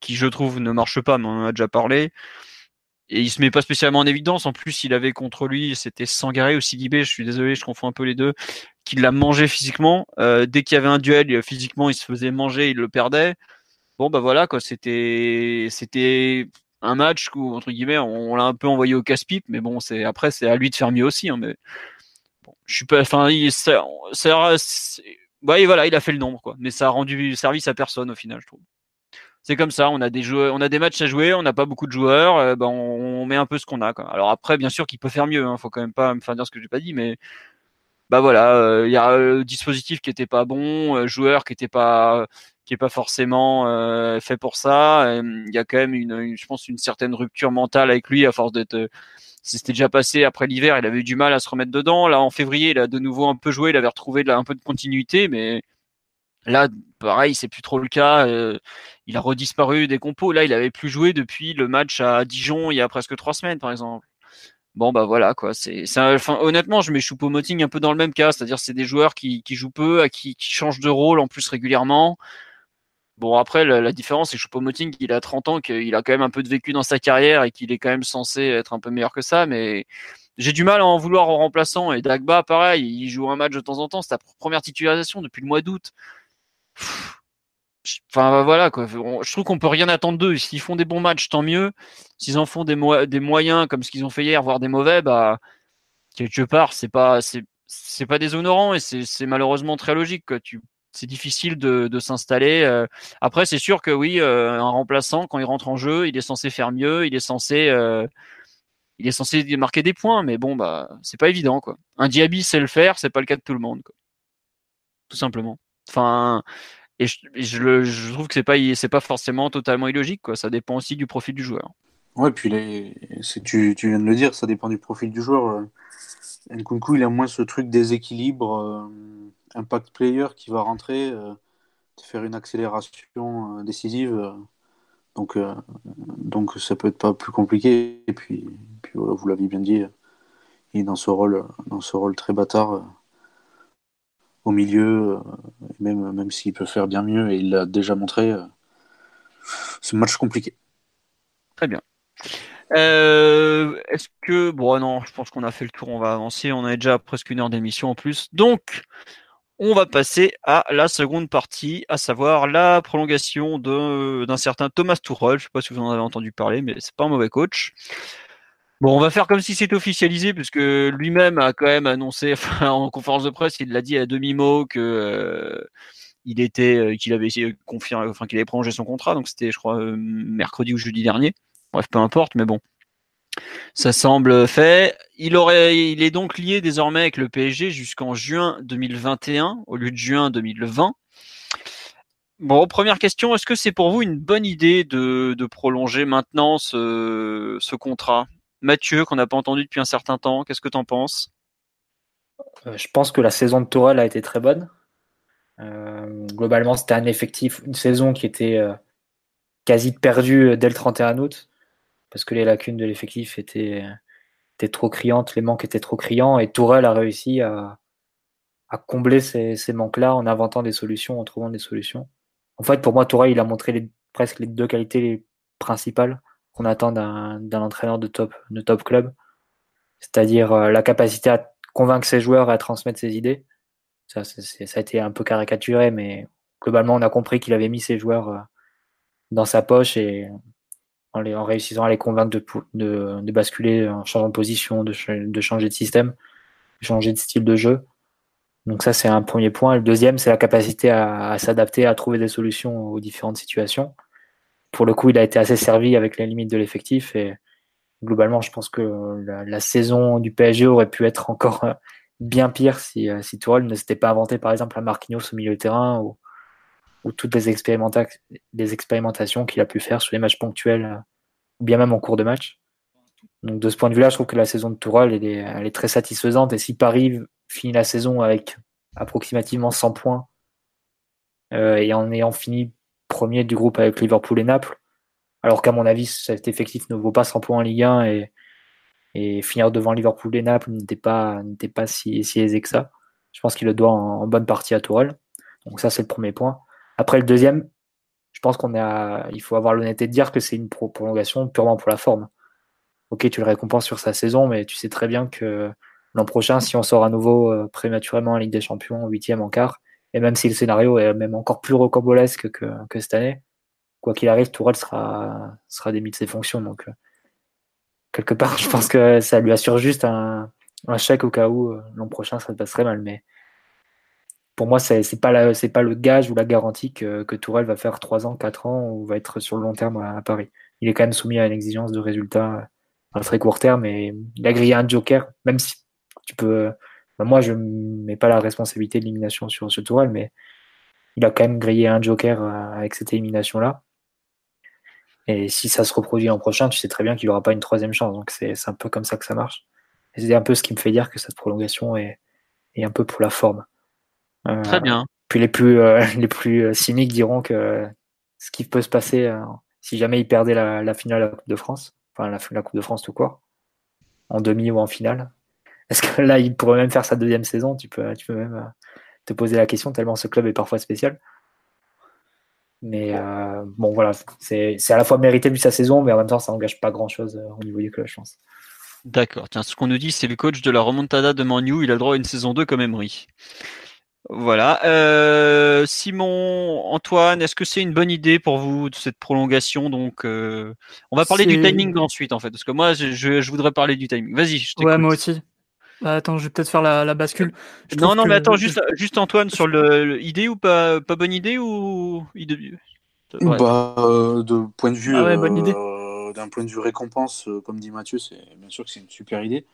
[SPEAKER 1] qui je trouve ne marche pas, mais on en a déjà parlé. Et il se met pas spécialement en évidence. En plus, il avait contre lui, c'était Sangaré ou Sidibé, je suis désolé, je confonds un peu les deux, qui l'a mangé physiquement. Euh, dès qu'il y avait un duel, physiquement, il se faisait manger, il le perdait. Bon, bah voilà, quoi, c'était, c'était un match où, entre guillemets, on, l'a un peu envoyé au casse-pipe, mais bon, c'est, après, c'est à lui de faire mieux aussi, hein, mais bon, je suis pas, enfin, ça, ça, bah, voilà, il a fait le nombre, quoi, mais ça a rendu service à personne au final, je trouve. C'est comme ça, on a des joueurs, on a des matchs à jouer, on n'a pas beaucoup de joueurs, euh, bah, on, met un peu ce qu'on a. Alors après, bien sûr qu'il peut faire mieux, hein, faut quand même pas me faire dire ce que j'ai pas dit, mais bah voilà, euh, il y a le dispositif qui était pas bon, euh, joueur qui était pas qui est pas forcément euh, fait pour ça. Il y a quand même une, je pense, une certaine rupture mentale avec lui à force d'être. Euh, c'était déjà passé après l'hiver, il avait eu du mal à se remettre dedans. Là, en février, il a de nouveau un peu joué, il avait retrouvé un peu de continuité, mais là, pareil, c'est plus trop le cas. Euh, il a redisparu des compos. Là, il avait plus joué depuis le match à Dijon il y a presque trois semaines, par exemple. Bon bah voilà quoi. Honnêtement, je mets Choupo-Moting un peu dans le même cas, c'est-à-dire c'est des joueurs qui, jouent peu, à qui, changent de rôle en plus régulièrement. Bon, après, la, différence, c'est que Choupo-Moting, il a 30 ans, qu'il a quand même un peu de vécu dans sa carrière et qu'il est quand même censé être un peu meilleur que ça, mais j'ai du mal à en vouloir en remplaçant. Et Dagba, pareil, il joue un match de temps en temps, c'est sa première titularisation depuis le mois d'août. Enfin voilà quoi. Je trouve qu'on peut rien attendre d'eux. S'ils font des bons matchs, tant mieux. S'ils en font des, moyens comme ce qu'ils ont fait hier, voire des mauvais, bah quelque part c'est pas c'est pas déshonorant et c'est malheureusement très logique. Tu c'est difficile de, s'installer. Euh. Après, c'est sûr que oui, euh, un remplaçant, quand il rentre en jeu, il est censé faire mieux, il est censé, euh, il est censé marquer des points, mais bon, bah, c'est pas évident. Un Diaby sait le faire, c'est pas le cas de tout le monde. Tout simplement. Enfin, et je, trouve que c'est pas, c'est pas forcément totalement illogique, quoi. Ça dépend aussi du profil du joueur.
[SPEAKER 4] Ouais, puis les... tu, viens de le dire, ça dépend du profil du joueur. Nkunku, il a moins ce truc déséquilibre impact player qui va rentrer, euh, faire une accélération euh, décisive. Euh, donc, donc ça peut être pas plus compliqué. Et puis, puis voilà, vous l'avez bien dit, il est dans ce rôle, dans ce rôle très bâtard milieu, même, même s'il peut faire bien mieux, et il l'a déjà montré, c'est un match compliqué.
[SPEAKER 1] Très bien. Est-ce que. Bon, non, je pense qu'on a fait le tour, on va avancer. On a déjà presque une heure d'émission en plus. Donc, on va passer à la seconde partie, à savoir la prolongation d'un certain Thomas Tuchel. Je sais pas si vous en avez entendu parler, mais c'est pas un mauvais coach. Bon, on va faire comme si c'était officialisé, puisque lui-même a quand même annoncé [LAUGHS] en conférence de presse, il l'a dit à demi-mot que euh, était, euh, qu'il avait confirmé, enfin qu'il avait prolongé son contrat. Donc c'était, je crois, euh, mercredi ou jeudi dernier. Bref, peu importe, mais bon, ça semble fait. Il, aurait, il est donc lié désormais avec le PSG jusqu'en juin 2021 au lieu de juin 2020. Bon, première question, est-ce que c'est pour vous une bonne idée de, prolonger maintenant ce, contrat? Mathieu, qu'on n'a pas entendu depuis un certain temps, qu'est-ce que tu en penses?
[SPEAKER 2] Euh, Je pense que la saison de Tourelle a été très bonne. Euh, globalement, c'était un effectif, une saison qui était euh, quasi perdue dès le 31 août parce que les lacunes de l'effectif étaient, trop criantes, les manques étaient trop criants, et Tourelle a réussi à, combler ces, ces manques-là en inventant des solutions, en trouvant des solutions. En fait, pour moi, Tourelle, il a montré presque les deux qualités principales qu'on attend d'un entraîneur de top, de top club, c'est-à-dire euh, la capacité à convaincre ses joueurs à transmettre ses idées. Ça, ça a été un peu caricaturé, mais globalement, on a compris qu'il avait mis ses joueurs euh, dans sa poche et en, réussissant à les convaincre de, de, basculer en changeant de position, de, de, changer de système, de changer de style de jeu. Donc ça, c'est un premier point. Le deuxième, c'est la capacité à, s'adapter, à trouver des solutions aux différentes situations. Pour le coup, il a été assez servi avec les limites de l'effectif et globalement, je pense que la, saison du PSG aurait pu être encore bien pire si, si Tourelle ne s'était pas inventé, par exemple, à Marquinhos au milieu de terrain ou, ou toutes les, les expérimentations qu'il a pu faire sur les matchs ponctuels, euh, ou bien même en cours de match. Donc de ce point de vue-là, je trouve que la saison de Tourelle, elle est, elle est très satisfaisante. Et si Paris finit la saison avec approximativement 100 points, euh, et en ayant fini premier du groupe avec Liverpool et Naples, Alors qu'à mon avis, cet effectif ne vaut pas 100 points en Ligue 1 et, finir devant Liverpool et Naples n'était pas, n'était pas si, si aisé que ça. Je pense qu'il le doit en, bonne partie à Tourelle. Donc ça, c'est le premier point. Après, le deuxième, je pense qu'on a, il faut avoir l'honnêteté de dire que c'est une prolongation purement pour la forme. Ok, tu le récompenses sur sa saison, mais tu sais très bien que l'an prochain, si on sort à nouveau euh, prématurément en Ligue des Champions, huitième en quart, et même si le scénario est même encore plus rocambolesque que, cette année, quoi qu'il arrive, Tourelle sera, sera démis de ses fonctions. Donc, euh, quelque part, je pense que ça lui assure juste un, un chèque au cas où euh, l'an prochain ça se passerait mal. Mais pour moi, c'est n'est pas, pas le gage ou la garantie que, que Tourelle va faire 3 ans, 4 ans ou va être sur le long terme à, Paris. Il est quand même soumis à une exigence de résultats à très court terme et il a grillé un joker, même si tu peux. Ben moi, je ne mets pas la responsabilité de l'élimination sur ce Tourelle, mais il a quand même grillé un joker euh, avec cette élimination-là. Et si ça se reproduit l'an prochain, tu sais très bien qu'il n'aura pas une troisième chance. Donc c'est un peu comme ça que ça marche. Et c'est un peu ce qui me fait dire que cette prolongation est, est un peu pour la forme.
[SPEAKER 1] Euh, très bien.
[SPEAKER 2] Puis les plus, euh, [LAUGHS] les plus cyniques diront que ce qui peut se passer si jamais il perdait la, finale de la Coupe de France, enfin la, la Coupe de France tout quoi, en demi ou en finale, est-ce que là il pourrait même faire sa deuxième saison Tu peux, tu peux même te poser la question tellement ce club est parfois spécial. Mais euh, bon, voilà, c'est à la fois mérité vu sa saison, mais en même temps, ça n'engage pas grand-chose euh, au niveau du club, je pense.
[SPEAKER 1] D'accord. Tiens, ce qu'on nous dit, c'est le coach de la remontada de Manu. Il a le droit à une saison 2 comme Emery. Voilà. Euh, Simon, Antoine, est-ce que c'est une bonne idée pour vous de cette prolongation? Donc, on va parler du timing ensuite, en fait, parce que moi, je, voudrais parler du timing. Vas-y. Je
[SPEAKER 3] ouais, moi aussi. Bah, attends, je vais peut-être faire la, bascule.
[SPEAKER 1] non, non, mais attends, juste, juste Antoine, sur le, idée ou pas, pas bonne idée ou idée
[SPEAKER 4] bah, euh, de point de vue,
[SPEAKER 3] ah.
[SPEAKER 4] Euh, d'un point de vue récompense, euh, comme dit Mathieu, c'est bien sûr que c'est une super idée.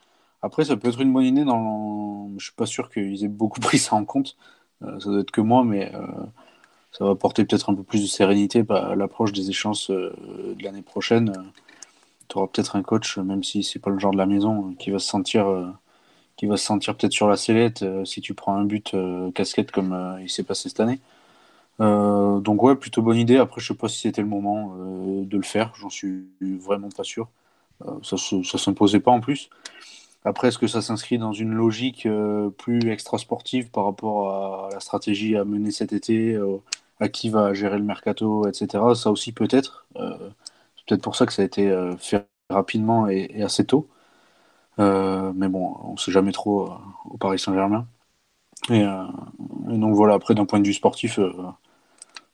[SPEAKER 4] Après, ça peut être une bonne idée. Dans... Je suis pas sûr qu'ils aient beaucoup [LAUGHS] pris ça en compte. ça doit être que moi, mais ça va porter peut-être un peu plus de sérénité bah, à l'approche des échéances de l'année prochaine. tu auras peut-être un coach, même si c'est pas le genre de la maison, qui va se sentir qui va se sentir peut-être sur la sellette euh, si tu prends un but euh, casquette comme euh, il s'est passé cette année. donc ouais, plutôt bonne idée. Après, je sais pas si c'était le moment de le faire. J'en suis vraiment pas sûr. ça, ça s'imposait pas en plus. Après, est-ce que ça s'inscrit dans une logique plus extra-sportive par rapport à la stratégie à mener cet été, à qui va gérer le mercato, etc. Ça aussi peut-être. c'est peut-être pour ça que ça a été fait rapidement et assez tôt. Euh, mais bon, on sait jamais trop euh, au Paris Saint-Germain. Euh, et, donc voilà, après d'un point de vue sportif,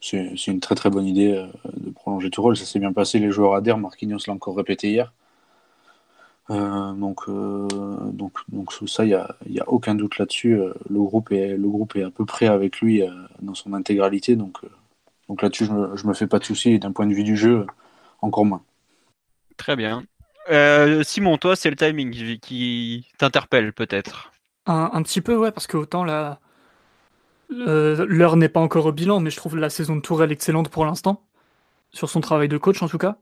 [SPEAKER 4] c'est une très très bonne idée de prolonger tout rôle. Ça s'est bien passé, les joueurs adhèrent. Marquinhos l'a encore répété hier. donc, donc, donc ça, il n'y a, y a, aucun doute là-dessus. le, groupe est, le groupe est à peu près avec lui dans son intégralité. Donc, donc là-dessus, je ne me, me, fais pas de soucis. D'un point de vue du jeu, encore moins.
[SPEAKER 1] Très bien. Euh, Simon, toi, c'est le timing qui t'interpelle peut-être.
[SPEAKER 3] Un, petit peu, ouais, parce que autant l'heure n'est pas encore au bilan, mais je trouve la saison de Tourelle excellente pour l'instant, sur son travail de coach en tout cas.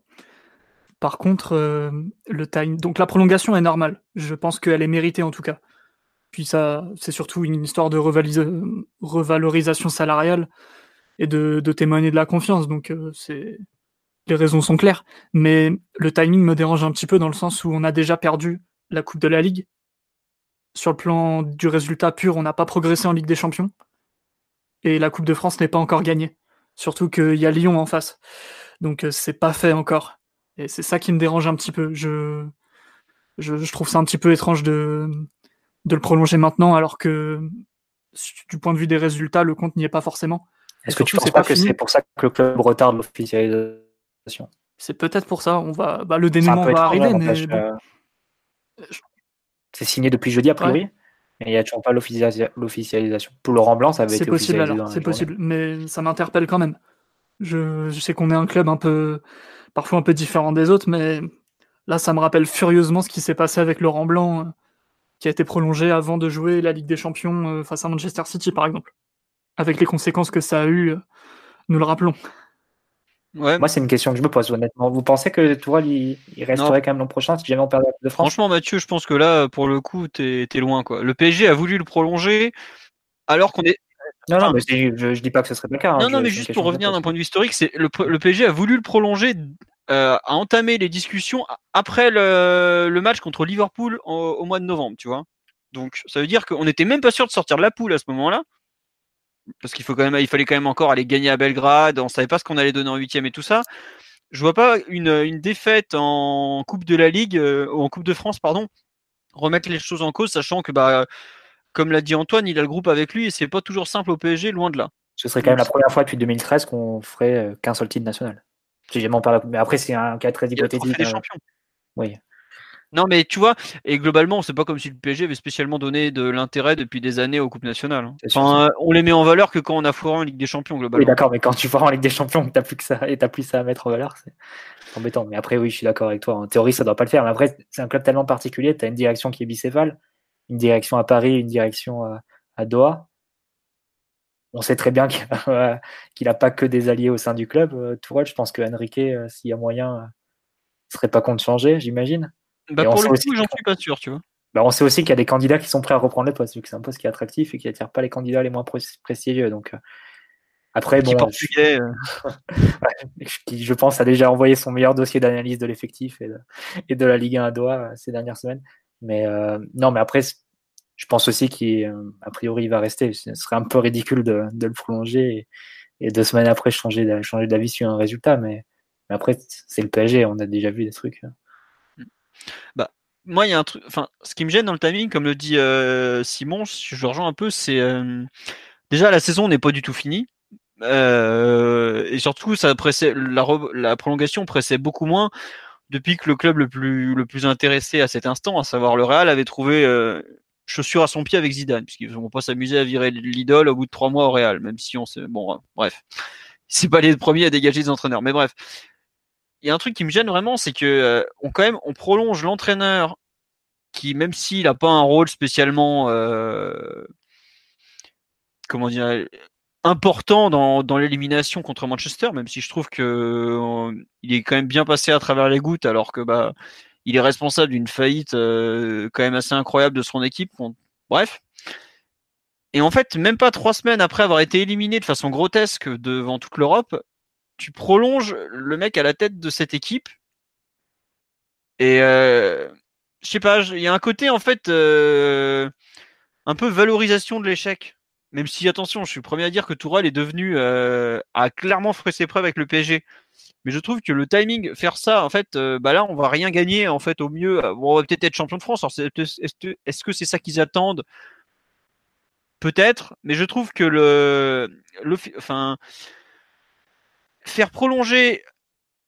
[SPEAKER 3] Par contre, euh, le time, donc la prolongation est normale. Je pense qu'elle est méritée en tout cas. Puis ça, c'est surtout une histoire de revalorisation salariale et de, témoigner de la confiance. Donc euh, c'est les raisons sont claires, mais le timing me dérange un petit peu dans le sens où on a déjà perdu la Coupe de la Ligue. Sur le plan du résultat pur, on n'a pas progressé en Ligue des Champions. Et la Coupe de France n'est pas encore gagnée. Surtout qu'il y a Lyon en face. Donc euh, c'est pas fait encore. Et c'est ça qui me dérange un petit peu. Je, je, trouve ça un petit peu étrange de, de le prolonger maintenant alors que du point de vue des résultats, le compte n'y est pas forcément.
[SPEAKER 2] Est-ce que tu penses pas, que c'est pour ça que le club retarde l'officialisation
[SPEAKER 3] c'est peut-être pour ça. On va, bah, le dénouement va arriver. Euh,
[SPEAKER 2] c'est signé depuis jeudi, a priori. Et il n'y a toujours pas l'officialisation. Pour Laurent Blanc, ça avait été
[SPEAKER 3] possible C'est possible, mais ça m'interpelle quand même. Je, sais qu'on est un club un peu, parfois un peu différent des autres, mais là, ça me rappelle furieusement ce qui s'est passé avec Laurent Blanc, euh, qui a été prolongé avant de jouer la Ligue des Champions euh, face à Manchester City, par exemple. Avec les conséquences que ça a eu, nous le rappelons.
[SPEAKER 2] Moi, c'est une question que je me pose honnêtement. Vous pensez que Tourelle il, resterait quand même l'an prochain si jamais on perd la Coupe de France?
[SPEAKER 1] Franchement, Mathieu, je pense que là, pour le coup, t'es es loin. Quoi. Le PSG a voulu le prolonger alors qu'on est.
[SPEAKER 2] Non, non, mais je, je, dis pas que ce serait pas le cas. Hein.
[SPEAKER 1] Non, non, mais juste pour revenir d'un point de vue historique, c'est le, le, PSG a voulu le prolonger a entamé les discussions après le, match contre Liverpool au, mois de novembre, tu vois. Donc ça veut dire qu'on n'était même pas sûr de sortir de la poule à ce moment-là. Parce qu'il faut quand même, il fallait quand même encore aller gagner à Belgrade. On savait pas ce qu'on allait donner en huitième et tout ça. Je vois pas une, défaite en Coupe de la Ligue, ou en Coupe de France, pardon, remettre les choses en cause, sachant que bah comme l'a dit Antoine, il a le groupe avec lui et c'est pas toujours simple au PSG, loin de là.
[SPEAKER 2] Ce serait quand même la première fois depuis 2013 qu'on ferait euh, qu'un seul titre national. Mais après, c'est un cas très hypothétique.
[SPEAKER 1] Des hein. champions.
[SPEAKER 2] Oui.
[SPEAKER 1] Non, mais tu vois, et globalement, c'est pas comme si le PSG avait spécialement donné de l'intérêt depuis des années aux Coupes nationales. Hein. Enfin, on les met en valeur que quand on a foiré en Ligue des Champions, globalement.
[SPEAKER 2] Oui, d'accord, mais quand tu foires en Ligue des Champions, t'as plus que ça, et t'as plus ça à mettre en valeur, c'est embêtant. Mais après, oui, je suis d'accord avec toi. En théorie, ça doit pas le faire. Mais après, c'est un club tellement particulier, t'as une direction qui est bicéphale, une direction à Paris, une direction à Doha on sait très bien [LAUGHS] qu'il n'a pas que des alliés au sein du club. Euh, Tourelle, je pense que Enrique, euh, s'il y a moyen, ne euh, serait pas contre changer, j'imagine.
[SPEAKER 1] Bah pour le coup, j'en suis pas sûr, tu vois.
[SPEAKER 2] Bah on sait aussi qu'il y a des candidats qui sont prêts à reprendre le poste, vu que c'est un poste qui est attractif et qui attire pas les candidats les moins prestigieux. Donc après, bon,
[SPEAKER 1] je... [LAUGHS]
[SPEAKER 2] qui, je pense, a déjà envoyé son meilleur dossier d'analyse de l'effectif et de, la Ligue 1 à Doha ces dernières semaines. Mais non, mais après, je pense aussi qu'a priori il va rester. Ce serait un peu ridicule de, le prolonger et, deux semaines après changer, d'avis sur un résultat. Mais, après, c'est le PSG, on a déjà vu des trucs.
[SPEAKER 1] Bah, moi, il y a un truc. Enfin, ce qui me gêne dans le timing, comme le dit euh, Simon, je le rejoins un peu, c'est euh, déjà la saison n'est pas du tout finie. Euh, et surtout, ça la, la prolongation pressait beaucoup moins depuis que le club le plus, le plus intéressé à cet instant, à savoir le Real, avait trouvé chaussure à son pied avec Zidane, puisqu'ils vont pas s'amuser à virer l'idole au bout de trois mois au Real, même si on sait, bon, euh, bref, c'est pas les premiers à dégager les entraîneurs, mais bref. Il y a un truc qui me gêne vraiment, c'est que euh, on quand même on prolonge l'entraîneur qui, même s'il n'a pas un rôle spécialement, euh, comment dire, important dans, dans l'élimination contre Manchester, même si je trouve que il est quand même bien passé à travers les gouttes, alors que bah il est responsable d'une faillite euh, quand même assez incroyable de son équipe. Bref. Et en fait, même pas trois semaines après avoir été éliminé de façon grotesque devant toute l'Europe, tu prolonges le mec à la tête de cette équipe. Et euh, je sais pas, il y a un côté en fait euh, un peu valorisation de l'échec. Même si attention, je suis premier à dire que Tourelle est devenu a clairement fait ses preuves avec le PSG mais je trouve que le timing, faire ça, en fait, euh, bah là, on va rien gagner, en fait, au mieux. Euh, on va peut-être être champion de France. est-ce que c'est ça qu'ils attendent? Peut-être, mais je trouve que le, le, enfin, faire prolonger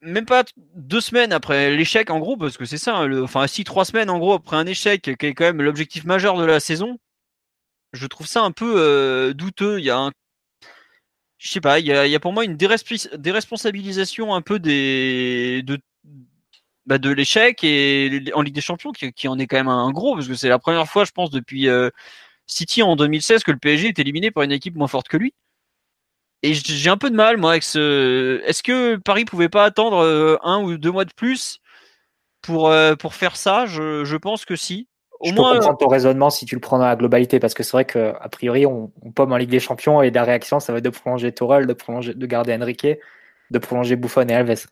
[SPEAKER 1] même pas deux semaines après l'échec, en gros, parce que c'est ça, hein, le, enfin, si trois semaines, en gros, après un échec, qui est quand même l'objectif majeur de la saison, je trouve ça un peu euh, douteux. Il y a un je sais pas, il y a, pour moi une déresponsabilisation un peu des de bah de l'échec et en Ligue des Champions qui, en est quand même un gros parce que c'est la première fois je pense depuis euh, City en 2016 que le PSG est éliminé par une équipe moins forte que lui. Et j'ai un peu de mal moi avec ce. Est-ce que Paris pouvait pas attendre euh, un ou deux mois de plus pour euh, pour faire ça? Je, je pense que si
[SPEAKER 2] je peux comprendre ton raisonnement si tu le prends dans la globalité, parce que c'est vrai qu'a priori, on, on, pomme en Ligue des Champions et la réaction, ça va être de prolonger Tourelle, de, prolonger, de garder Enrique, de prolonger Buffon et Alves,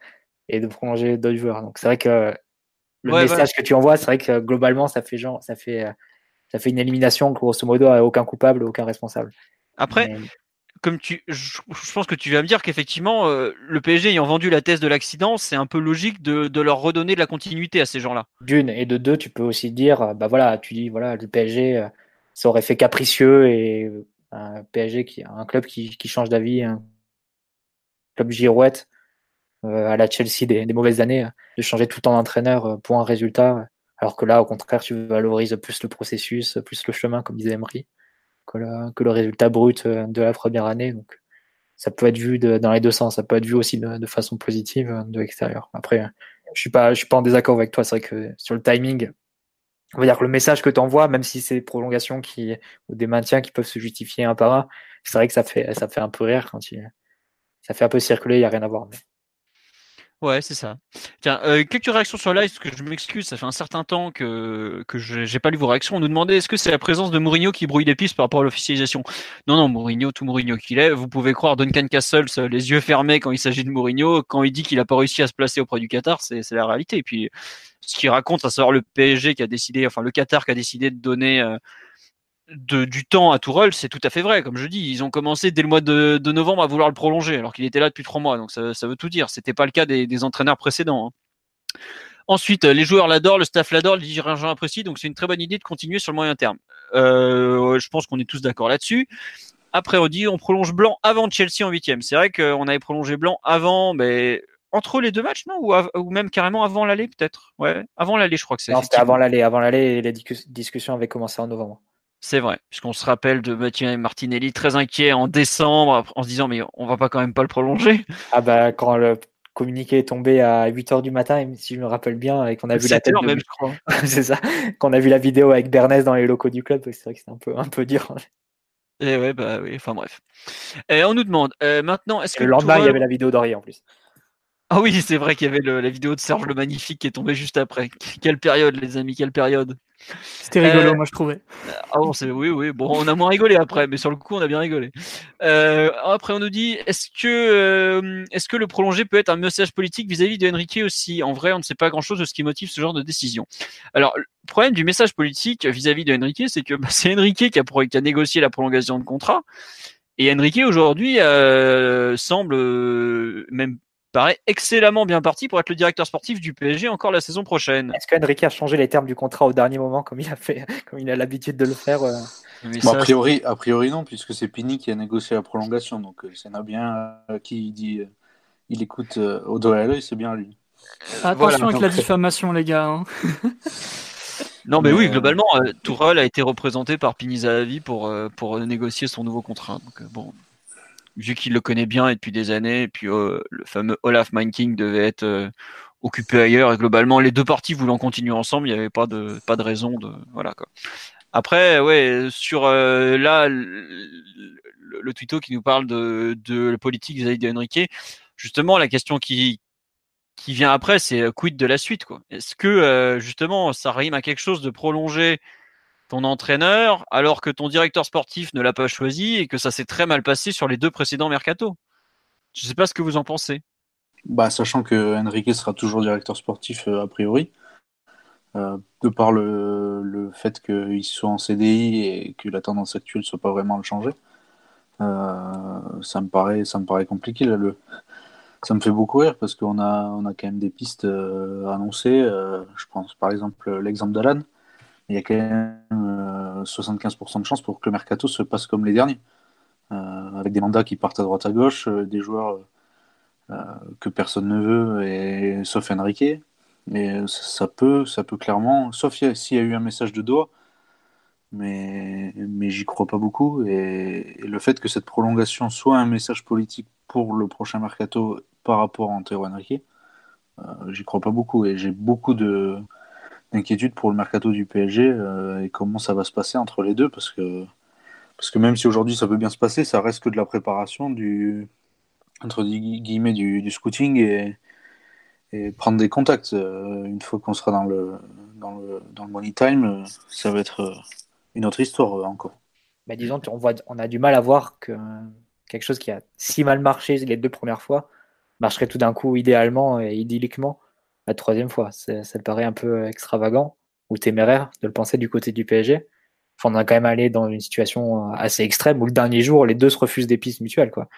[SPEAKER 2] et de prolonger d'autres joueurs. Donc c'est vrai que le message que tu envoies, c'est vrai que globalement, ça fait genre, ça fait, ça fait une élimination, grosso modo, à aucun coupable, aucun responsable.
[SPEAKER 1] Après, comme tu, je, pense que tu vas me dire qu'effectivement, euh, le PSG ayant vendu la thèse de l'accident, c'est un peu logique de, leur redonner de la continuité à ces gens-là.
[SPEAKER 2] D'une et de deux, tu peux aussi dire, euh, bah voilà, tu dis voilà, le PSG, euh, ça aurait fait capricieux et un PSG qui, un club qui, change d'avis, un club girouette à la Chelsea des, mauvaises années, de changer tout le temps d'entraîneur pour un résultat, alors que là, au contraire, tu valorises plus le processus, plus le chemin, comme disait Emery que le, résultat brut euh, de la première année. Donc, ça peut être vu dans les deux sens. Ça peut être vu aussi de, façon positive euh, de l'extérieur. Après, je suis pas, je suis pas en désaccord avec toi. C'est vrai que sur le timing, on va dire que le message que tu envoies, même si c'est des prolongations qui, ou des maintiens qui peuvent se justifier un par un, c'est vrai que ça fait, ça fait un peu rire quand il, ça fait un peu circuler, il n'y a rien à voir.
[SPEAKER 1] Ouais, c'est ça. Tiens, euh, quelques réactions sur live, parce que je m'excuse, ça fait un certain temps que, que j'ai pas lu vos réactions. On nous demandait est-ce que c'est la présence de Mourinho qui brouille les pistes par rapport à l'officialisation? Non, non, Mourinho, tout Mourinho qu'il est. Vous pouvez croire Duncan Castle, les yeux fermés quand il s'agit de Mourinho. Quand il dit qu'il a pas réussi à se placer auprès du Qatar, c'est la réalité. Et puis, ce qu'il raconte, à savoir le PSG qui a décidé, enfin le Qatar qui a décidé de donner euh, de, du temps à Tourelle, c'est tout à fait vrai. Comme je dis, ils ont commencé dès le mois de, novembre à vouloir le prolonger, alors qu'il était là depuis trois mois. Donc ça, veut tout dire. C'était pas le cas des, entraîneurs précédents. Hein. Ensuite, les joueurs l'adorent, le staff l'adore, le dirigeant apprécie. Donc c'est une très bonne idée de continuer sur le moyen terme. Euh, je pense qu'on est tous d'accord là-dessus. Après, on dit on prolonge Blanc avant Chelsea en huitième. C'est vrai qu'on avait prolongé Blanc avant, mais entre les deux matchs, non? Ou, ou, même carrément avant l'aller, peut-être? Ouais, avant l'aller, je crois que c'est.
[SPEAKER 2] Non, c'était avant l'aller. Avant l'aller, les discussions avaient commencé en novembre.
[SPEAKER 1] C'est vrai, puisqu'on se rappelle de Mathieu Martinelli très inquiet en décembre en se disant mais on va pas quand même pas le prolonger. [LAUGHS]
[SPEAKER 2] Ah bah quand le communiqué est tombé à 8 heures du matin, si je me rappelle bien, et qu'on a vu la tête
[SPEAKER 1] même, je crois. [LAUGHS]
[SPEAKER 2] c'est ça, qu'on a vu la vidéo avec Bernès dans les locaux du club, c'est vrai que c'est un peu un peu dur.
[SPEAKER 1] Et ouais bah oui, enfin bref. Et on nous demande euh, maintenant est-ce que
[SPEAKER 2] le lendemain il y avait la vidéo d'Aurier en plus.
[SPEAKER 1] Ah oui, c'est vrai qu'il y avait la vidéo de Serge le Magnifique qui est tombée juste après. Quelle période, les amis, quelle période.
[SPEAKER 3] C'était rigolo, euh, moi je trouvais.
[SPEAKER 1] Ah bon, oui, oui. Bon, on a moins rigolé après, mais sur le coup, on a bien rigolé. Euh, après, on nous dit est-ce que, euh, est-ce que le prolongé peut être un message politique vis-à-vis de Enrique aussi? En vrai, on ne sait pas grand-chose de ce qui motive ce genre de décision. Alors, le problème du message politique vis-à-vis de Enrique, c'est que bah, c'est Enrique qui a, qui a négocié la prolongation de contrat. Et Enrique aujourd'hui semble même paraît excellemment bien parti pour être le directeur sportif du PSG encore la saison prochaine.
[SPEAKER 2] Est-ce qu'Enrique a changé les termes du contrat au dernier moment comme il a fait, comme il a l'habitude de le faire euh
[SPEAKER 4] a priori, a priori non, puisque c'est Pini qui a négocié la prolongation. Donc euh, c'est bien euh, qui dit, il écoute au doigt et à l'œil, c'est bien lui.
[SPEAKER 3] Attention avec la diffamation, les gars. Hein. [LAUGHS]
[SPEAKER 1] Non, mais, oui, globalement, Tourelle a été représenté par Pini Zahavi pour, pour négocier son nouveau contrat. Donc, bon, vu qu'il le connaît bien et depuis des années, et puis euh, le fameux Olaf Manking devait être euh, occupé ailleurs, et globalement les deux parties voulant continuer ensemble, il n'y avait pas de pas de raison de voilà quoi. Après, ouais, sur euh, là le, le qui nous parle de, de la politique vis-à-vis d'Henrique, justement la question qui qui vient après, c'est quid de la suite quoi? Est-ce que justement ça rime à quelque chose de prolonger ton entraîneur alors que ton directeur sportif ne l'a pas choisi et que ça s'est très mal passé sur les deux précédents mercato. Je ne sais pas ce que vous en pensez.
[SPEAKER 4] Bah, sachant que Enrique sera toujours directeur sportif euh, a priori, euh, de par le, fait qu'il soit en CDI et que la tendance actuelle ne soit pas vraiment le changer, euh, ça, me paraît, ça me paraît compliqué. Là, le... Ça me fait beaucoup rire parce qu'on a, on a quand même des pistes annoncées. je pense par exemple l'exemple d'Alan il y a quand même 75% euh, de chances pour que le mercato se passe comme les derniers, euh, avec des mandats qui partent à droite à gauche, euh, des joueurs que personne ne veut, sauf Enrique. Mais ça peut, ça peut clairement, sauf s'il y a eu un message de doigt, mais, j'y crois pas beaucoup. Et, le fait que cette prolongation soit un message politique pour le prochain mercato par rapport à Antero Enrique, j'y crois pas beaucoup. Et j'ai beaucoup de, d'inquiétude pour le mercato du PSG euh, et comment ça va se passer entre les deux parce que parce que même si aujourd'hui ça peut bien se passer, ça reste que de la préparation du entre guillemets du, scouting et, et, prendre des contacts. Euh, une fois qu'on sera dans le dans le dans le money time, euh, ça va être une autre histoire encore.
[SPEAKER 2] Mais disons, on voit, on a du mal à voir que quelque chose qui a si mal marché les deux premières fois marcherait tout d'un coup idéalement et idylliquement la troisième fois. Ça paraît un peu extravagant ou téméraire de le penser du côté du PSG. Enfin, on a quand même allé dans une situation assez extrême où le dernier jour, les deux se refusent des pistes mutuelles. Quoi.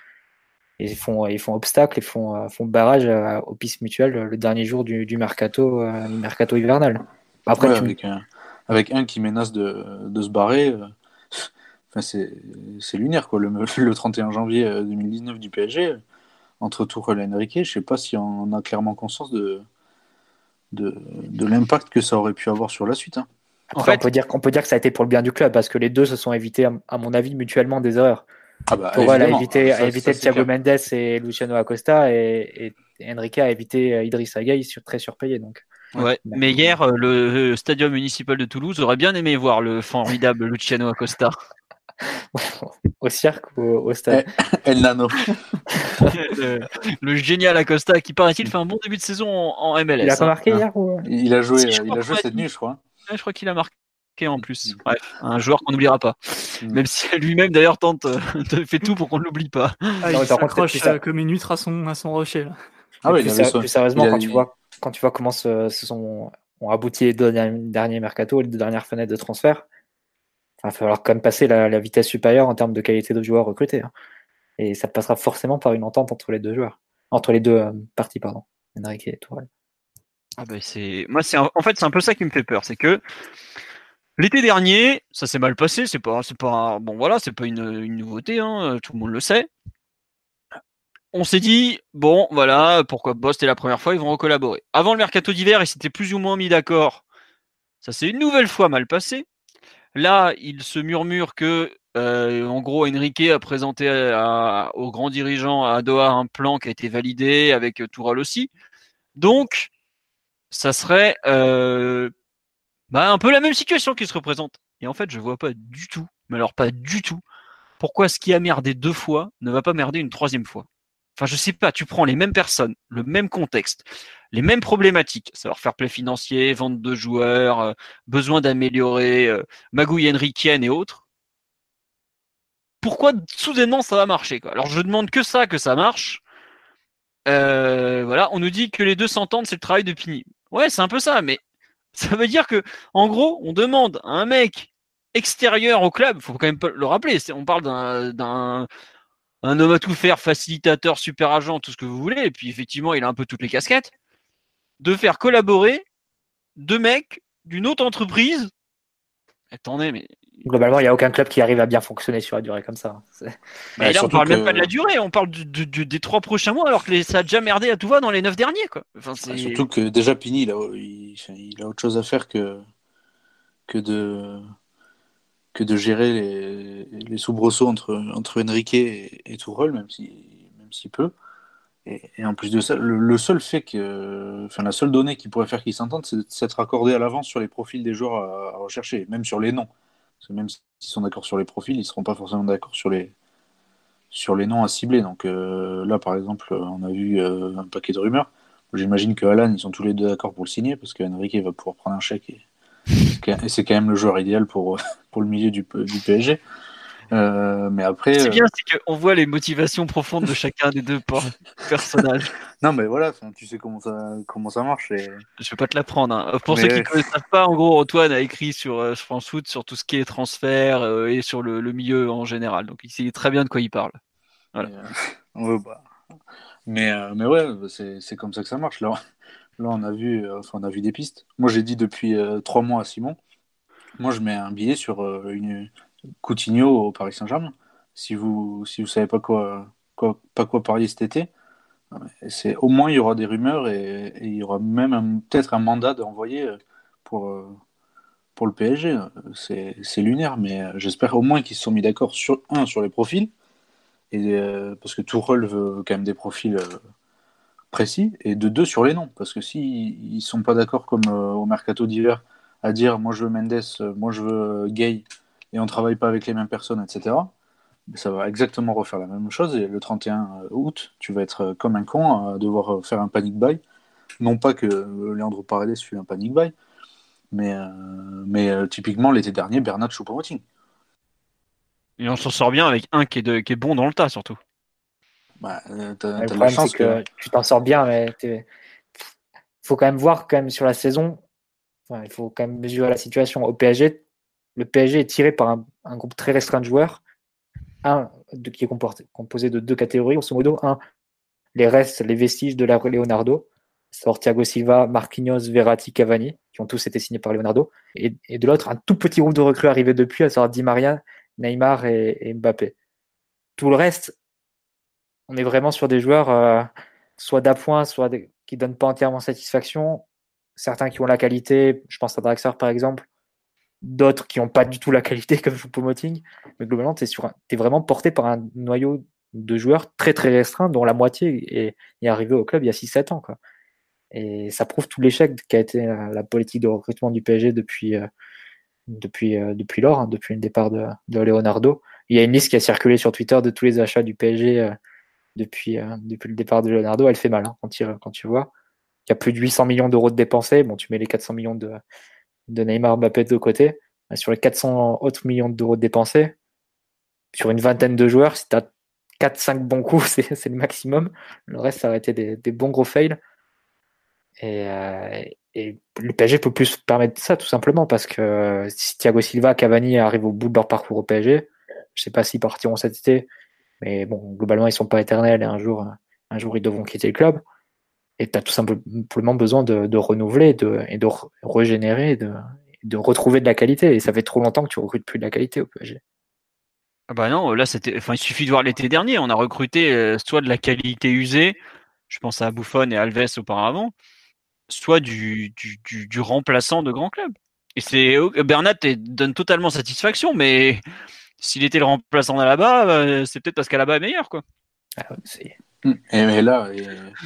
[SPEAKER 2] Ils font, ils font obstacle, ils font, font barrage aux pistes mutuelles le dernier jour du, mercato, euh, mercato hivernal.
[SPEAKER 4] Après, avec, un, avec, un, qui menace de, de se barrer, euh, enfin, c'est lunaire. Quoi. Le, [LAUGHS] le 31 janvier 2019 euh, du PSG, entre Tourelle et Enrique, je sais pas si on a clairement conscience de, de, de l'impact que ça aurait pu avoir sur la suite. Hein.
[SPEAKER 2] on, peut dire, qu'on peut dire que ça a été pour le bien du club parce que les deux se sont évités, à mon avis, mutuellement des erreurs. Ah bah, pour a évité, a évité Thiago Mendes et Luciano Acosta et, et Enrique a évité euh, Idriss sur, très surpayé. Donc.
[SPEAKER 1] Ouais, mais hier, euh, le stadium municipal de Toulouse aurait bien aimé voir le formidable Luciano Acosta. [LAUGHS]
[SPEAKER 2] au cirque ou au, stade
[SPEAKER 4] El Nano. [LAUGHS]
[SPEAKER 1] le, génial Acosta qui paraît-il fait un bon début de saison en, MLS.
[SPEAKER 2] Il a pas hein. marqué hier ou...
[SPEAKER 4] Il a joué, il a joué cette nuit, je crois.
[SPEAKER 1] je crois qu'il a marqué en plus. Bref, un joueur qu'on n'oubliera pas. Mm. Même si [LAUGHS] lui-même d'ailleurs tente, de euh, fait tout pour qu'on ne l'oublie pas.
[SPEAKER 3] Ah, il s'accroche euh, comme une huître à son, à son rocher. Là.
[SPEAKER 2] Ah oui, plus, sérieusement, quand, tu vois, quand tu vois comment se, sont, ont abouti les deux derniers mercato, les deux dernières fenêtres de transfert, il va falloir quand même passer la, vitesse supérieure en termes de qualité de joueurs recrutés. Hein. Et ça passera forcément par une entente entre les deux joueurs, entre les deux euh, parties, pardon, Enrique et Tourelle.
[SPEAKER 1] Ah bah c'est, moi c'est en fait c'est un peu ça qui me fait peur, c'est que l'été dernier, ça s'est mal passé, c'est pas, c'est pas, bon voilà, c'est pas une, nouveauté, hein, tout le monde le sait. On s'est dit, bon, voilà, pourquoi Boss c'était la première fois, ils vont recollaborer. Avant le mercato d'hiver, ils s'étaient plus ou moins mis d'accord. Ça s'est une nouvelle fois mal passé. Là, il se murmure que, euh, en gros, Enrique a présenté aux grands dirigeants à Doha un plan qui a été validé avec Toural aussi. Donc, ça serait euh, bah, un peu la même situation qui se représente. Et en fait, je vois pas du tout, mais alors pas du tout, pourquoi ce qui a merdé deux fois ne va pas merder une troisième fois. Enfin, je sais pas, tu prends les mêmes personnes, le même contexte, les mêmes problématiques, savoir faire play financier, vente de joueurs, euh, besoin d'améliorer, euh, magouille et autres. Pourquoi soudainement ça va marcher Alors je demande que ça, que ça marche. Euh, voilà, on nous dit que les deux s'entendent, c'est le travail de Pini. Ouais, c'est un peu ça, mais [LAUGHS] ça veut dire que, en gros, on demande à un mec extérieur au club, faut quand même le rappeler, on parle d'un un homme à tout faire, facilitateur, super agent, tout ce que vous voulez, et puis effectivement, il a un peu toutes les casquettes, de faire collaborer deux mecs d'une autre entreprise. Attendez, mais.
[SPEAKER 2] Globalement, il n'y a aucun club qui arrive à bien fonctionner sur la durée comme ça. [LAUGHS]
[SPEAKER 1] Mais là, on parle même pas de la durée, on parle des trois prochains mois, alors que ça a déjà merdé à tout va dans les neuf derniers. Quoi.
[SPEAKER 4] Enfin, surtout que déjà, Pini, il a, il, a autre chose à faire que, que de que de gérer les, les soubresauts entre, entre Enrique et, et même s'il même si peut. Et, en plus de ça, le, seul fait que, enfin, la seule donnée qui pourrait faire qu'ils s'entendent, c'est s'être accordé à l'avance sur les profils des joueurs à, rechercher, même sur les noms. Parce que même s'ils sont d'accord sur les profils, ils ne seront pas forcément d'accord sur les, sur les noms à cibler. Donc euh, là, par exemple, on a vu euh, un paquet de rumeurs. J'imagine que Alan, ils sont tous les deux d'accord pour le signer, parce qu'Enrique va pouvoir prendre un chèque et c'est quand même le joueur idéal pour, [LAUGHS] pour le milieu du, du PSG. Euh, mais après.
[SPEAKER 1] C'est bien, euh, c'est qu'on voit les motivations profondes de chacun des deux [LAUGHS] personnages.
[SPEAKER 4] non, mais voilà, tu sais comment ça, comment ça marche. Et...
[SPEAKER 1] Je vais pas te l'apprendre. Hein. Pour ceux qui ne connaissent pas, en gros, Antoine a écrit sur euh, France Foot sur tout ce qui est transfert et sur le, le, milieu en général. Donc il sait très bien de quoi il parle. Voilà.
[SPEAKER 4] bah. mais, [LAUGHS] mais ouais, c'est comme ça que ça marche. Là, là on, a vu, enfin, on a vu des pistes. Moi, j'ai dit depuis trois mois à Simon moi, je mets un billet sur une, Coutinho au Paris Saint-Germain. Si vous si savez pas quoi, pas quoi parier cet été, c'est au moins il y aura des rumeurs et, il y aura même peut-être un mandat d'envoyer pour euh, le PSG. C'est lunaire, mais j'espère au moins qu'ils se sont mis d'accord sur un sur les profils euh, parce que Tourelle veut quand même des profils euh, précis et de deux sur les noms parce que si ils sont pas d'accord comme au mercato d'hiver à dire moi je veux Mendes, moi je veux Gay et on travaille pas avec les mêmes personnes, etc., ça va exactement refaire la même chose. Et le 31 août, tu vas être comme un con à devoir faire un panic buy. Non pas que Leandro Paredes fut un panic buy, mais, euh, euh, typiquement l'été dernier, Bernard Choupo-Moting.
[SPEAKER 1] Et on s'en sort bien avec un qui est, qui est bon dans le tas, surtout.
[SPEAKER 2] Bah, euh, le problème, c'est que... tu t'en sors bien, mais il faut quand même voir quand même sur la saison. il faut quand même mesurer la situation. Au PSG, le PSG est tiré par un, groupe très restreint de joueurs, un qui est composé de deux catégories, grosso modo. Un, les restes, les vestiges de la Leonardo, Thiago Silva, Marquinhos, Verratti, Cavani, qui ont tous été signés par Leonardo. Et, de l'autre, un tout petit groupe de recrues arrivés depuis, à savoir Di Maria, Neymar et, Mbappé. Tout le reste, on est vraiment sur des joueurs euh, soit d'appoint, soit qui ne donnent pas entièrement satisfaction. Certains qui ont la qualité, je pense à Draxler par exemple, d'autres qui n'ont pas du tout la qualité comme Choupo-Moting. Mais globalement, tu es, vraiment porté par un noyau de joueurs très très restreint, dont la moitié est, arrivée au club il y a 6-7 ans. Et ça prouve tout l'échec qu'a été la, politique de recrutement du PSG depuis, euh, euh, depuis lors, hein, depuis le départ de, de, Leonardo. il y a une liste qui a circulé sur Twitter de tous les achats du PSG depuis, depuis le départ de Leonardo. Elle fait mal hein, quand, tu, quand tu vois. Il y a plus de 800 millions d'euros de dépensés. Bon, tu mets les 400 millions de, de Neymar Mbappé de côté. Sur les 400 autres millions d'euros de dépensés, sur une vingtaine de joueurs, si tu as 4-5 bons coups, [LAUGHS] c'est le maximum. Le reste, ça aurait été des, bons gros fails. Et, euh, et, le PSG peut plus se permettre ça, tout simplement, parce que si Thiago Silva, Cavani arrivent au bout de leur parcours au PSG, je sais pas s'ils partiront cet été, mais bon, globalement, ils sont pas éternels et un jour, un jour ils devront quitter le club. Et tu as tout simplement besoin de, renouveler de, et de régénérer, de, de retrouver de la qualité. Et ça fait trop longtemps que tu recrutes plus de la qualité au PSG.
[SPEAKER 1] Ah bah non, là enfin il suffit de voir l'été dernier, on a recruté euh, soit de la qualité usée, je pense à Buffon et Alves auparavant, soit du, du, remplaçant de grands clubs. Et c'est oh, Bernat donne totalement satisfaction, mais s'il était le remplaçant là-bas, euh, c'est peut-être parce qu'à-bas est meilleur quoi.
[SPEAKER 4] Ah et mais là,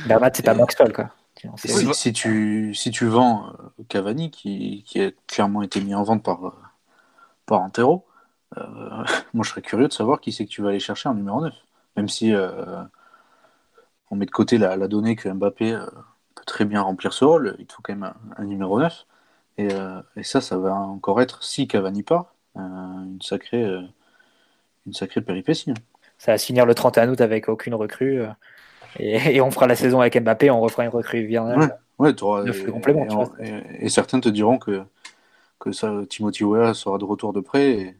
[SPEAKER 2] Bernat c'est pas Maxwell quoi.
[SPEAKER 4] Si, tu, si tu vends euh, Cavani, qui, qui, a clairement été mis en vente par, par Antero, euh, [LAUGHS] moi, je serais curieux de savoir qui c'est que tu vas aller chercher en numéro 9. Même si euh, on met de côté la, donnée que Mbappé euh, peut très bien remplir ce rôle, il faut quand même un, numéro 9. Et, ça, ça va encore être, si Cavani part, une, sacrée, une sacrée péripétie.
[SPEAKER 2] Ça va finir le 31 août avec aucune recrue. Et, on fera la saison avec Mbappé, on refera une recrue hivernale.
[SPEAKER 4] Ouais, et, certains te diront que, que ça, Timothy Weah sera de retour de près. Et,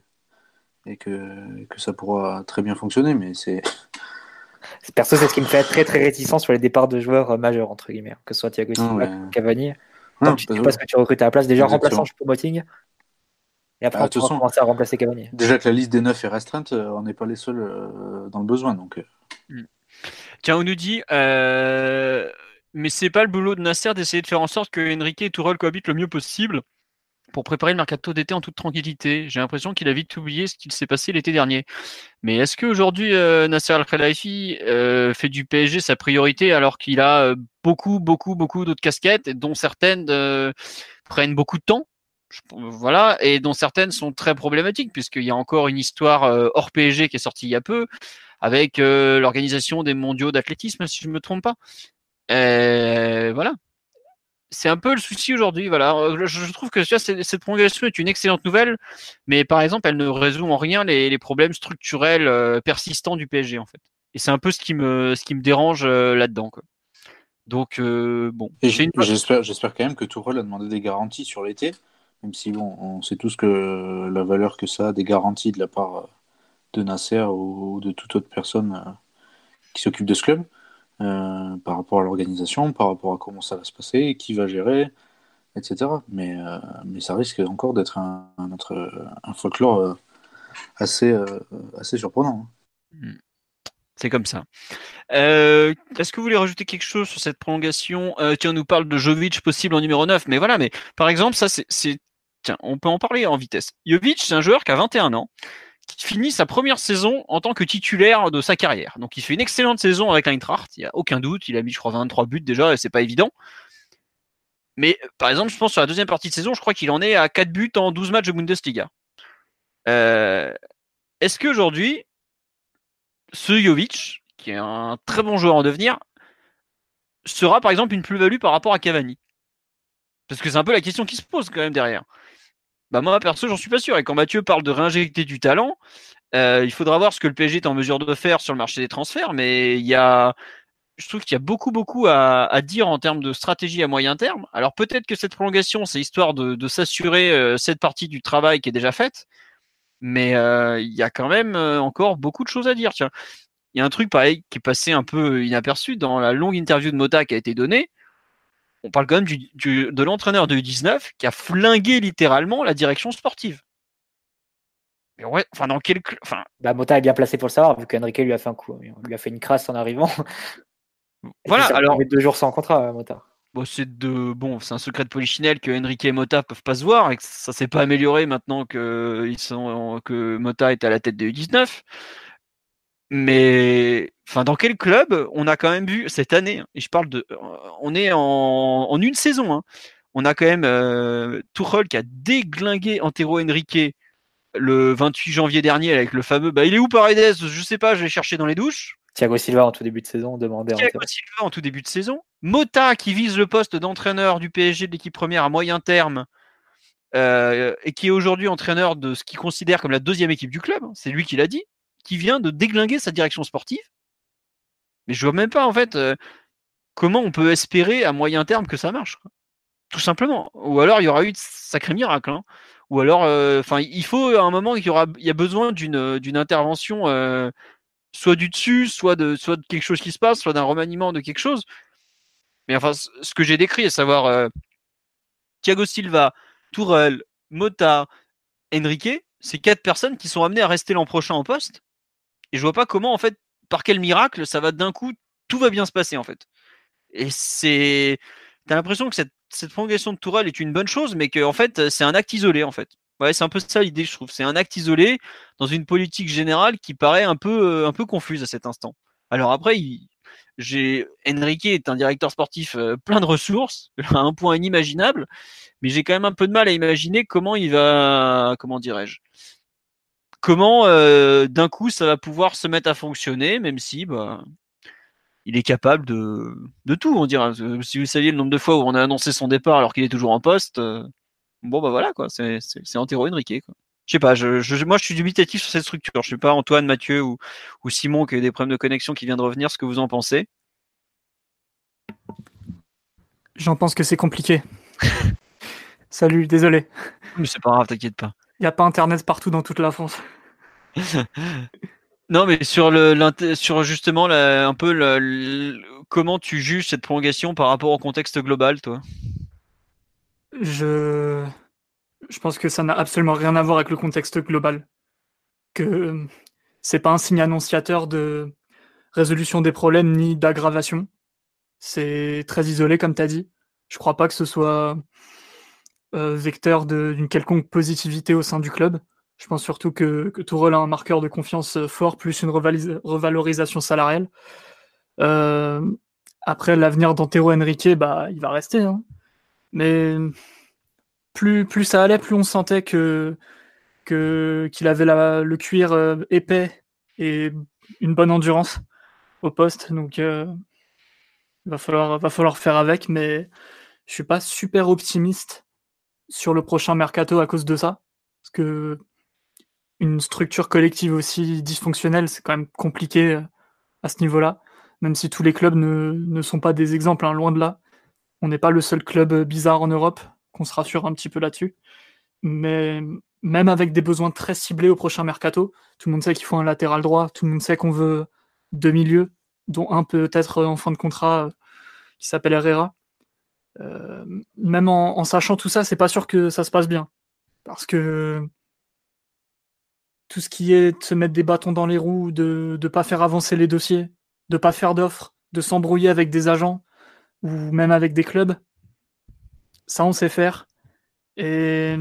[SPEAKER 4] et que, que ça pourra très bien fonctionner, mais c'est.
[SPEAKER 2] Perso, c'est ce qui me fait être très très réticent sur les départs de joueurs euh, majeurs, entre guillemets, que ce soit Thiago Silva, Cavani. Non, tu sais pas ce que tu recrutes à la place. Déjà remplaçant Choupo-Moting, et après, ah, on va commencer à remplacer Cavani.
[SPEAKER 4] Déjà que la liste des neufs est restreinte, euh, on n'est pas les seuls euh, dans le besoin. Donc... Hmm.
[SPEAKER 1] Tiens, on nous dit, euh... mais c'est pas le boulot de Nasser d'essayer de faire en sorte que Enrique et Tourelle cohabitent le mieux possible pour préparer le mercato d'été en toute tranquillité. J'ai l'impression qu'il a vite oublié ce qu'il s'est passé l'été dernier. Mais est-ce qu'aujourd'hui, euh, Nasser Al-Khelaifi euh, fait du PSG sa priorité alors qu'il a euh, beaucoup, beaucoup, beaucoup d'autres casquettes, dont certaines prennent beaucoup de temps? Voilà, et dont certaines sont très problématiques, puisqu'il y a encore une histoire hors PSG qui est sortie il y a peu, avec l'organisation des mondiaux d'athlétisme, si je ne me trompe pas. voilà c'est un peu le souci aujourd'hui. Voilà, euh, je, trouve que cette prolongation est une excellente nouvelle, mais par exemple, elle ne résout en rien les, problèmes structurels euh, persistants du PSG en fait. Et c'est un peu ce qui me, ce qui me dérange euh, là-dedans. Donc bon.
[SPEAKER 4] J'espère, j'espère quand même que Tourelle a demandé des garanties sur l'été, même si bon, on sait tous que la valeur que ça a des garanties de la part de Nasser ou de toute autre personne qui s'occupe de ce club. Euh, par rapport à l'organisation, par rapport à comment ça va se passer, qui va gérer, etc. Mais, euh, mais ça risque encore d'être un, un, folklore euh, assez, assez surprenant. Hein.
[SPEAKER 1] Hmm. C'est comme ça. Est-ce que vous voulez rajouter quelque chose sur cette prolongation? Tiens, on nous parle de Jovic possible en numéro 9, mais voilà, mais par exemple, ça c'est. On peut en parler en vitesse. Jovic, c'est un joueur qui a 21 ans, qui finit sa première saison en tant que titulaire de sa carrière. Donc il fait une excellente saison avec l'Eintracht, il n'y a aucun doute, il a mis je crois 23 buts déjà et c'est pas évident. Mais par exemple, je pense sur la deuxième partie de saison, je crois qu'il en est à 4 buts en 12 matchs de Bundesliga. Euh, est-ce qu'aujourd'hui, ce Jovic, qui est un très bon joueur en devenir, sera par exemple une plus-value par rapport à Cavani? Parce que c'est un peu la question qui se pose quand même derrière. Bah moi perso j'en suis pas sûr. Et quand Mathieu parle de réinjecter du talent, euh, il faudra voir ce que le PSG est en mesure de faire sur le marché des transferts, mais il y a je trouve qu'il y a beaucoup beaucoup à, dire en termes de stratégie à moyen terme. Alors peut-être que cette prolongation, c'est histoire de, s'assurer euh, cette partie du travail qui est déjà faite, mais euh, il y a quand même encore beaucoup de choses à dire. Tiens, il y a un truc pareil qui est passé un peu inaperçu dans la longue interview de Mota qui a été donnée on parle quand même de l'entraîneur de U19 qui a flingué littéralement la direction sportive. Mais ouais, enfin, dans quel. Enfin...
[SPEAKER 2] Bah, Mota est bien placé pour le savoir, vu qu'Enrique lui a fait un coup. lui a fait une crasse en arrivant. [LAUGHS]
[SPEAKER 1] voilà, alors.
[SPEAKER 2] deux jours sans contrat, Mota.
[SPEAKER 1] Bon, c'est de bon, c'est un secret de polichinelle que Enrique et Mota peuvent pas se voir et que ça s'est pas amélioré maintenant que ils sont que Mota est à la tête de U19. Mais enfin, dans quel club on a quand même vu cette année hein, Et je parle de, on est en, une saison. Hein, on a quand même euh, Tuchel qui a déglingué Antero Henrique le 28 janvier dernier avec le fameux bah, il est où Paredes? Je sais pas, je vais chercher dans les douches.
[SPEAKER 2] Thiago Silva en tout début de saison demandait.
[SPEAKER 1] Thiago Silva en tout début de saison. Mota qui vise le poste d'entraîneur du PSG de l'équipe première à moyen terme euh, et qui est aujourd'hui entraîneur de ce qu'il considère comme la deuxième équipe du club. C'est lui qui l'a dit, qui vient de déglinguer sa direction sportive. Mais je vois même pas en fait euh, comment on peut espérer à moyen terme que ça marche. Tout simplement. Ou alors il y aura eu de sacrés miracles. Hein. Ou alors, euh, enfin, il faut à un moment qu'il y aura, il y a besoin d'une d'une intervention soit du dessus, soit de, soit de quelque chose qui se passe, soit d'un remaniement de quelque chose. Mais enfin, ce que j'ai décrit, à savoir euh, Thiago Silva, Tourelle, Mota, Enrique, c'est quatre personnes qui sont amenées à rester l'an prochain en poste. Et je vois pas comment, en fait, par quel miracle, ça va d'un coup, tout va bien se passer, en fait. Et c'est. T'as l'impression que cette, cette de Tourelle est une bonne chose, mais que, fait, c'est un acte isolé, en fait. C'est un peu ça l'idée, je trouve. C'est un acte isolé dans une politique générale qui paraît un peu, euh, confuse à cet instant. Alors après, j'ai Enrique est un directeur sportif euh, plein de ressources, à [LAUGHS] un point inimaginable, mais j'ai quand même un peu de mal à imaginer comment il va, comment dirais-je, comment euh, d'un coup ça va pouvoir se mettre à fonctionner, même si bah, il est capable de, de tout, on dirait. Si vous saviez le nombre de fois où on a annoncé son départ alors qu'il est toujours en poste bon bah voilà quoi, c'est Antero Henrique quoi. Je sais pas, moi je suis dubitatif sur cette structure. Je sais pas Antoine, Mathieu ou, ou Simon qui a eu des problèmes de connexion qui vient de revenir, ce que vous en pensez.
[SPEAKER 3] J'en pense que c'est compliqué. [LAUGHS] Salut, désolé.
[SPEAKER 1] Mais c'est pas grave, t'inquiète pas.
[SPEAKER 3] N'y a pas internet partout dans toute la France. [LAUGHS]
[SPEAKER 1] non, mais sur le sur justement un peu le, comment tu juges cette prolongation par rapport au contexte global, toi?
[SPEAKER 3] Je, je pense que ça n'a absolument rien à voir avec le contexte global. Que c'est pas un signe annonciateur de résolution des problèmes ni d'aggravation. C'est très isolé, comme tu as dit. Je crois pas que ce soit vecteur d'une quelconque positivité au sein du club. Je pense surtout que, que Tourelle a un marqueur de confiance fort, plus une revalorisation salariale. Euh, après, l'avenir d'Antero Henrique, bah, il va rester. Hein. Mais plus, ça allait, plus on sentait que qu'il avait le cuir euh, épais et une bonne endurance au poste. Donc, euh, il va falloir, va falloir faire avec. Mais je suis pas super optimiste sur le prochain mercato à cause de ça? Parce que une structure collective aussi dysfonctionnelle, c'est quand même compliqué euh, à ce niveau-là. Même si tous les clubs ne, sont pas des exemples, hein, loin de là. On n'est pas le seul club bizarre en Europe, qu'on se rassure un petit peu là-dessus. Mais même avec des besoins très ciblés au prochain mercato, tout le monde sait qu'il faut un latéral droit, tout le monde sait qu'on veut deux milieux, dont un peut-être en fin de contrat qui s'appelle Herrera. Euh, même en, sachant tout ça, c'est pas sûr que ça se passe bien. Parce que tout ce qui est de se mettre des bâtons dans les roues, de ne pas faire avancer les dossiers, de pas faire d'offres, de s'embrouiller avec des agents, ou même avec des clubs. Ça, on sait faire. Et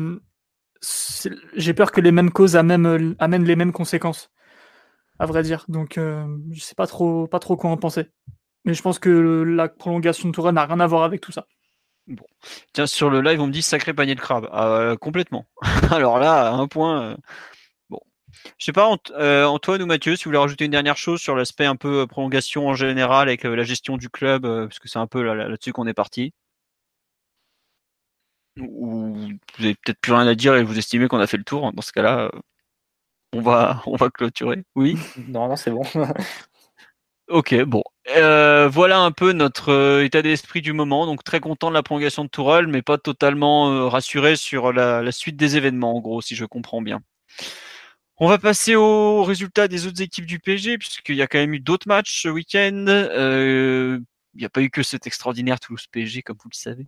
[SPEAKER 3] j'ai peur que les mêmes causes amènent, les mêmes conséquences, à vrai dire. Donc, euh, je sais pas trop, pas trop quoi en penser. Mais je pense que la prolongation de Tourelle n'a rien à voir avec tout ça.
[SPEAKER 1] Bon. Tiens, sur le live, on me dit sacré panier de crabe. Ah, complètement. [LAUGHS] Alors là, à un point. Euh, bon. Je sais pas, euh, Antoine ou Mathieu, si vous voulez rajouter une dernière chose sur l'aspect un peu prolongation en général avec la gestion du club, parce que c'est un peu là-dessus qu'on est parti ou vous avez peut-être plus rien à dire et vous estimez qu'on a fait le tour, dans ce cas-là, on va, [LAUGHS] on va clôturer. Oui
[SPEAKER 2] Non, non, c'est bon. [LAUGHS]
[SPEAKER 1] ok, bon. Euh, voilà un peu notre euh, état d'esprit du moment. Donc très content de la prolongation de Tourelle, mais pas totalement euh, rassuré sur la, suite des événements, en gros, si je comprends bien. On va passer aux résultats des autres équipes du PSG, puisqu'il y a quand même eu d'autres matchs ce week-end il n'y a pas eu que cet extraordinaire Toulouse PSG, comme vous le savez.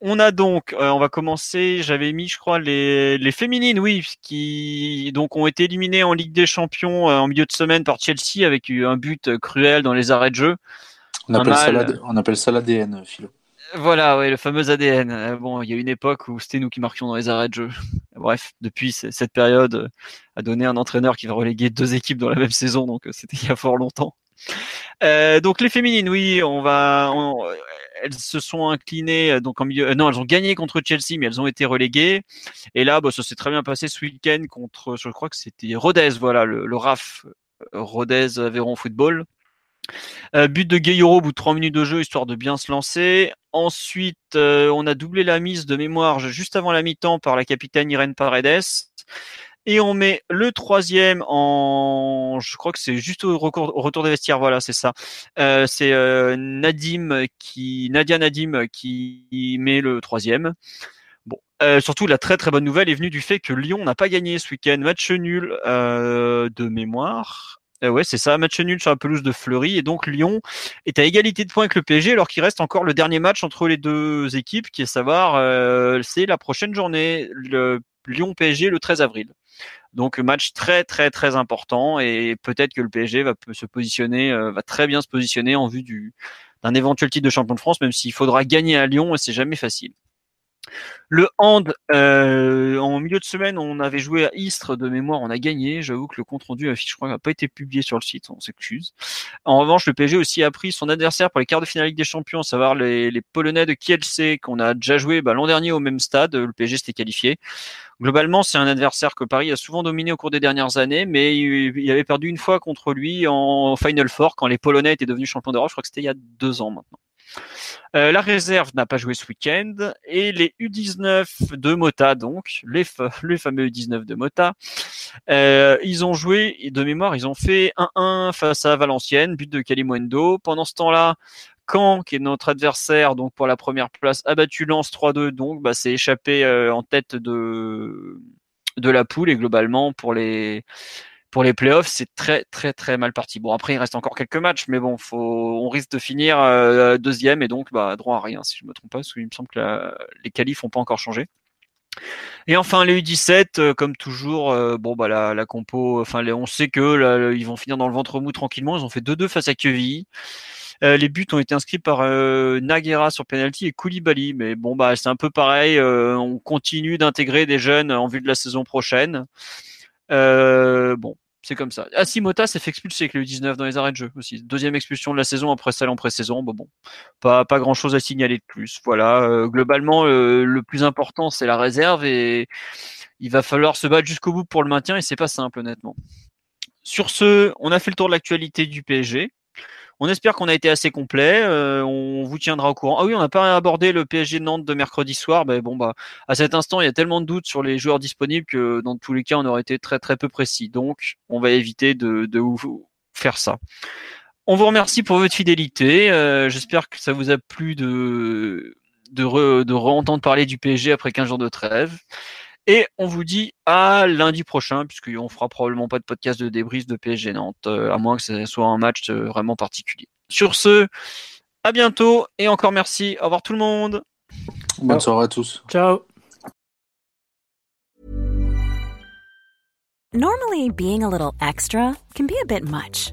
[SPEAKER 1] On a donc, euh, on va commencer, j'avais mis, je crois, les, les féminines, oui, qui donc ont été éliminées en Ligue des Champions euh, en milieu de semaine par Chelsea avec un but cruel dans les arrêts de jeu.
[SPEAKER 4] On, appelle ça, l'ADN, Philo.
[SPEAKER 1] Voilà, ouais, le fameux ADN. Euh, bon, il y a une époque où c'était nous qui marquions dans les arrêts de jeu. [LAUGHS] Bref, depuis cette période a donné un entraîneur qui va reléguer deux équipes dans la même saison, donc c'était [LAUGHS] il y a fort longtemps. Euh, donc les féminines, oui, on va. elles se sont inclinées donc en milieu. non, elles ont gagné contre Chelsea, mais elles ont été reléguées. Et là, bah, ça s'est très bien passé ce week-end contre, je crois que c'était Rodez, voilà, le, le RAF Rodez Aveyron Football. Euh, but de Gayoro au bout de 3 minutes de jeu, histoire de bien se lancer. Ensuite, euh, on a doublé la mise de mémoire juste avant la mi-temps par la capitaine Irène Paredes. Et on met le troisième en, je crois que c'est juste au, retour des vestiaires, voilà, c'est ça. Euh, c'est Nadim qui, Nadia Nadim qui met le troisième. Bon, surtout la très très bonne nouvelle est venue du fait que Lyon n'a pas gagné ce week-end, match nul de mémoire. Euh, ouais, c'est ça, match nul sur la pelouse de Fleury. Et donc Lyon est à égalité de points avec le PSG, alors qu'il reste encore le dernier match entre les deux équipes, qui est savoir, euh, c'est la prochaine journée, le Lyon-PSG le 13 avril. Donc match très très très important et peut-être que le PSG va se positionner, euh, va très bien se positionner en vue du d'un éventuel titre de champion de France, même s'il faudra gagner à Lyon et c'est jamais facile. Le hand, euh, en milieu de semaine, on avait joué à Istres de mémoire, on a gagné. J'avoue que le compte rendu je crois, n'a pas été publié sur le site, on s'excuse. En revanche, le PSG aussi a pris son adversaire pour les quarts de finale Ligue des Champions, à savoir les, Polonais de Kielce, qu'on a déjà joué bah, l'an dernier au même stade. Le PSG s'était qualifié. Globalement, c'est un adversaire que Paris a souvent dominé au cours des dernières années, mais il avait perdu une fois contre lui en Final Four quand les Polonais étaient devenus champions d'Europe. Je crois que c'était il y a deux ans maintenant. Euh, la réserve n'a pas joué ce week-end et les U19 de Mota, donc les, [LAUGHS] fameux U19 de Mota, euh, ils ont joué de mémoire, ils ont fait 1-1 face à Valenciennes, but de Kalimundo. Pendant ce temps-là, Caen, qui est notre adversaire, donc pour la première place, a battu Lens 3-2, donc bah, c'est échappé euh, en tête de la poule et globalement pour les pour les playoffs, c'est très très très mal parti. Bon après il reste encore quelques matchs, mais bon, faut, on risque de finir euh, deuxième et donc bah, droit à rien si je me trompe pas, parce qu'il me semble que les qualifs n'ont pas encore changé. Et enfin les U17, euh, comme toujours, euh, bon bah la, la compo, enfin on sait que ils vont finir dans le ventre mou tranquillement. Ils ont fait 2-2 face à Quevilly. les buts ont été inscrits par Naguera sur penalty et Koulibaly, mais bon bah c'est un peu pareil. on continue d'intégrer des jeunes en vue de la saison prochaine. bon, c'est comme ça. Asimota s'est fait expulser avec le 19 dans les arrêts de jeu aussi. Deuxième expulsion de la saison après celle en pré-saison. Bon, bon, pas, pas grand chose à signaler de plus. Voilà. Euh, globalement, le plus important, c'est la réserve et il va falloir se battre jusqu'au bout pour le maintien et c'est pas simple, honnêtement. Sur ce, on a fait le tour de l'actualité du PSG. On espère qu'on a été assez complet. Euh, on vous tiendra au courant. Ah oui, on n'a pas abordé le PSG Nantes de mercredi soir. Ben bon, bah, à cet instant, il y a tellement de doutes sur les joueurs disponibles que dans tous les cas, on aurait été très très peu précis. Donc, on va éviter de, faire ça. On vous remercie pour votre fidélité. Euh, j'espère que ça vous a plu de de, re, de re-entendre parler du PSG après 15 jours de trêve. Et on vous dit à lundi prochain, puisqu'on fera probablement pas de podcast de débris de PSG Nantes, euh, à moins que ce soit un match euh, vraiment particulier. Sur ce, à bientôt et encore merci. Au revoir tout le monde.
[SPEAKER 4] Bonne soirée à tous.
[SPEAKER 3] Ciao.
[SPEAKER 5] Normally, being a little extra can be a bit much,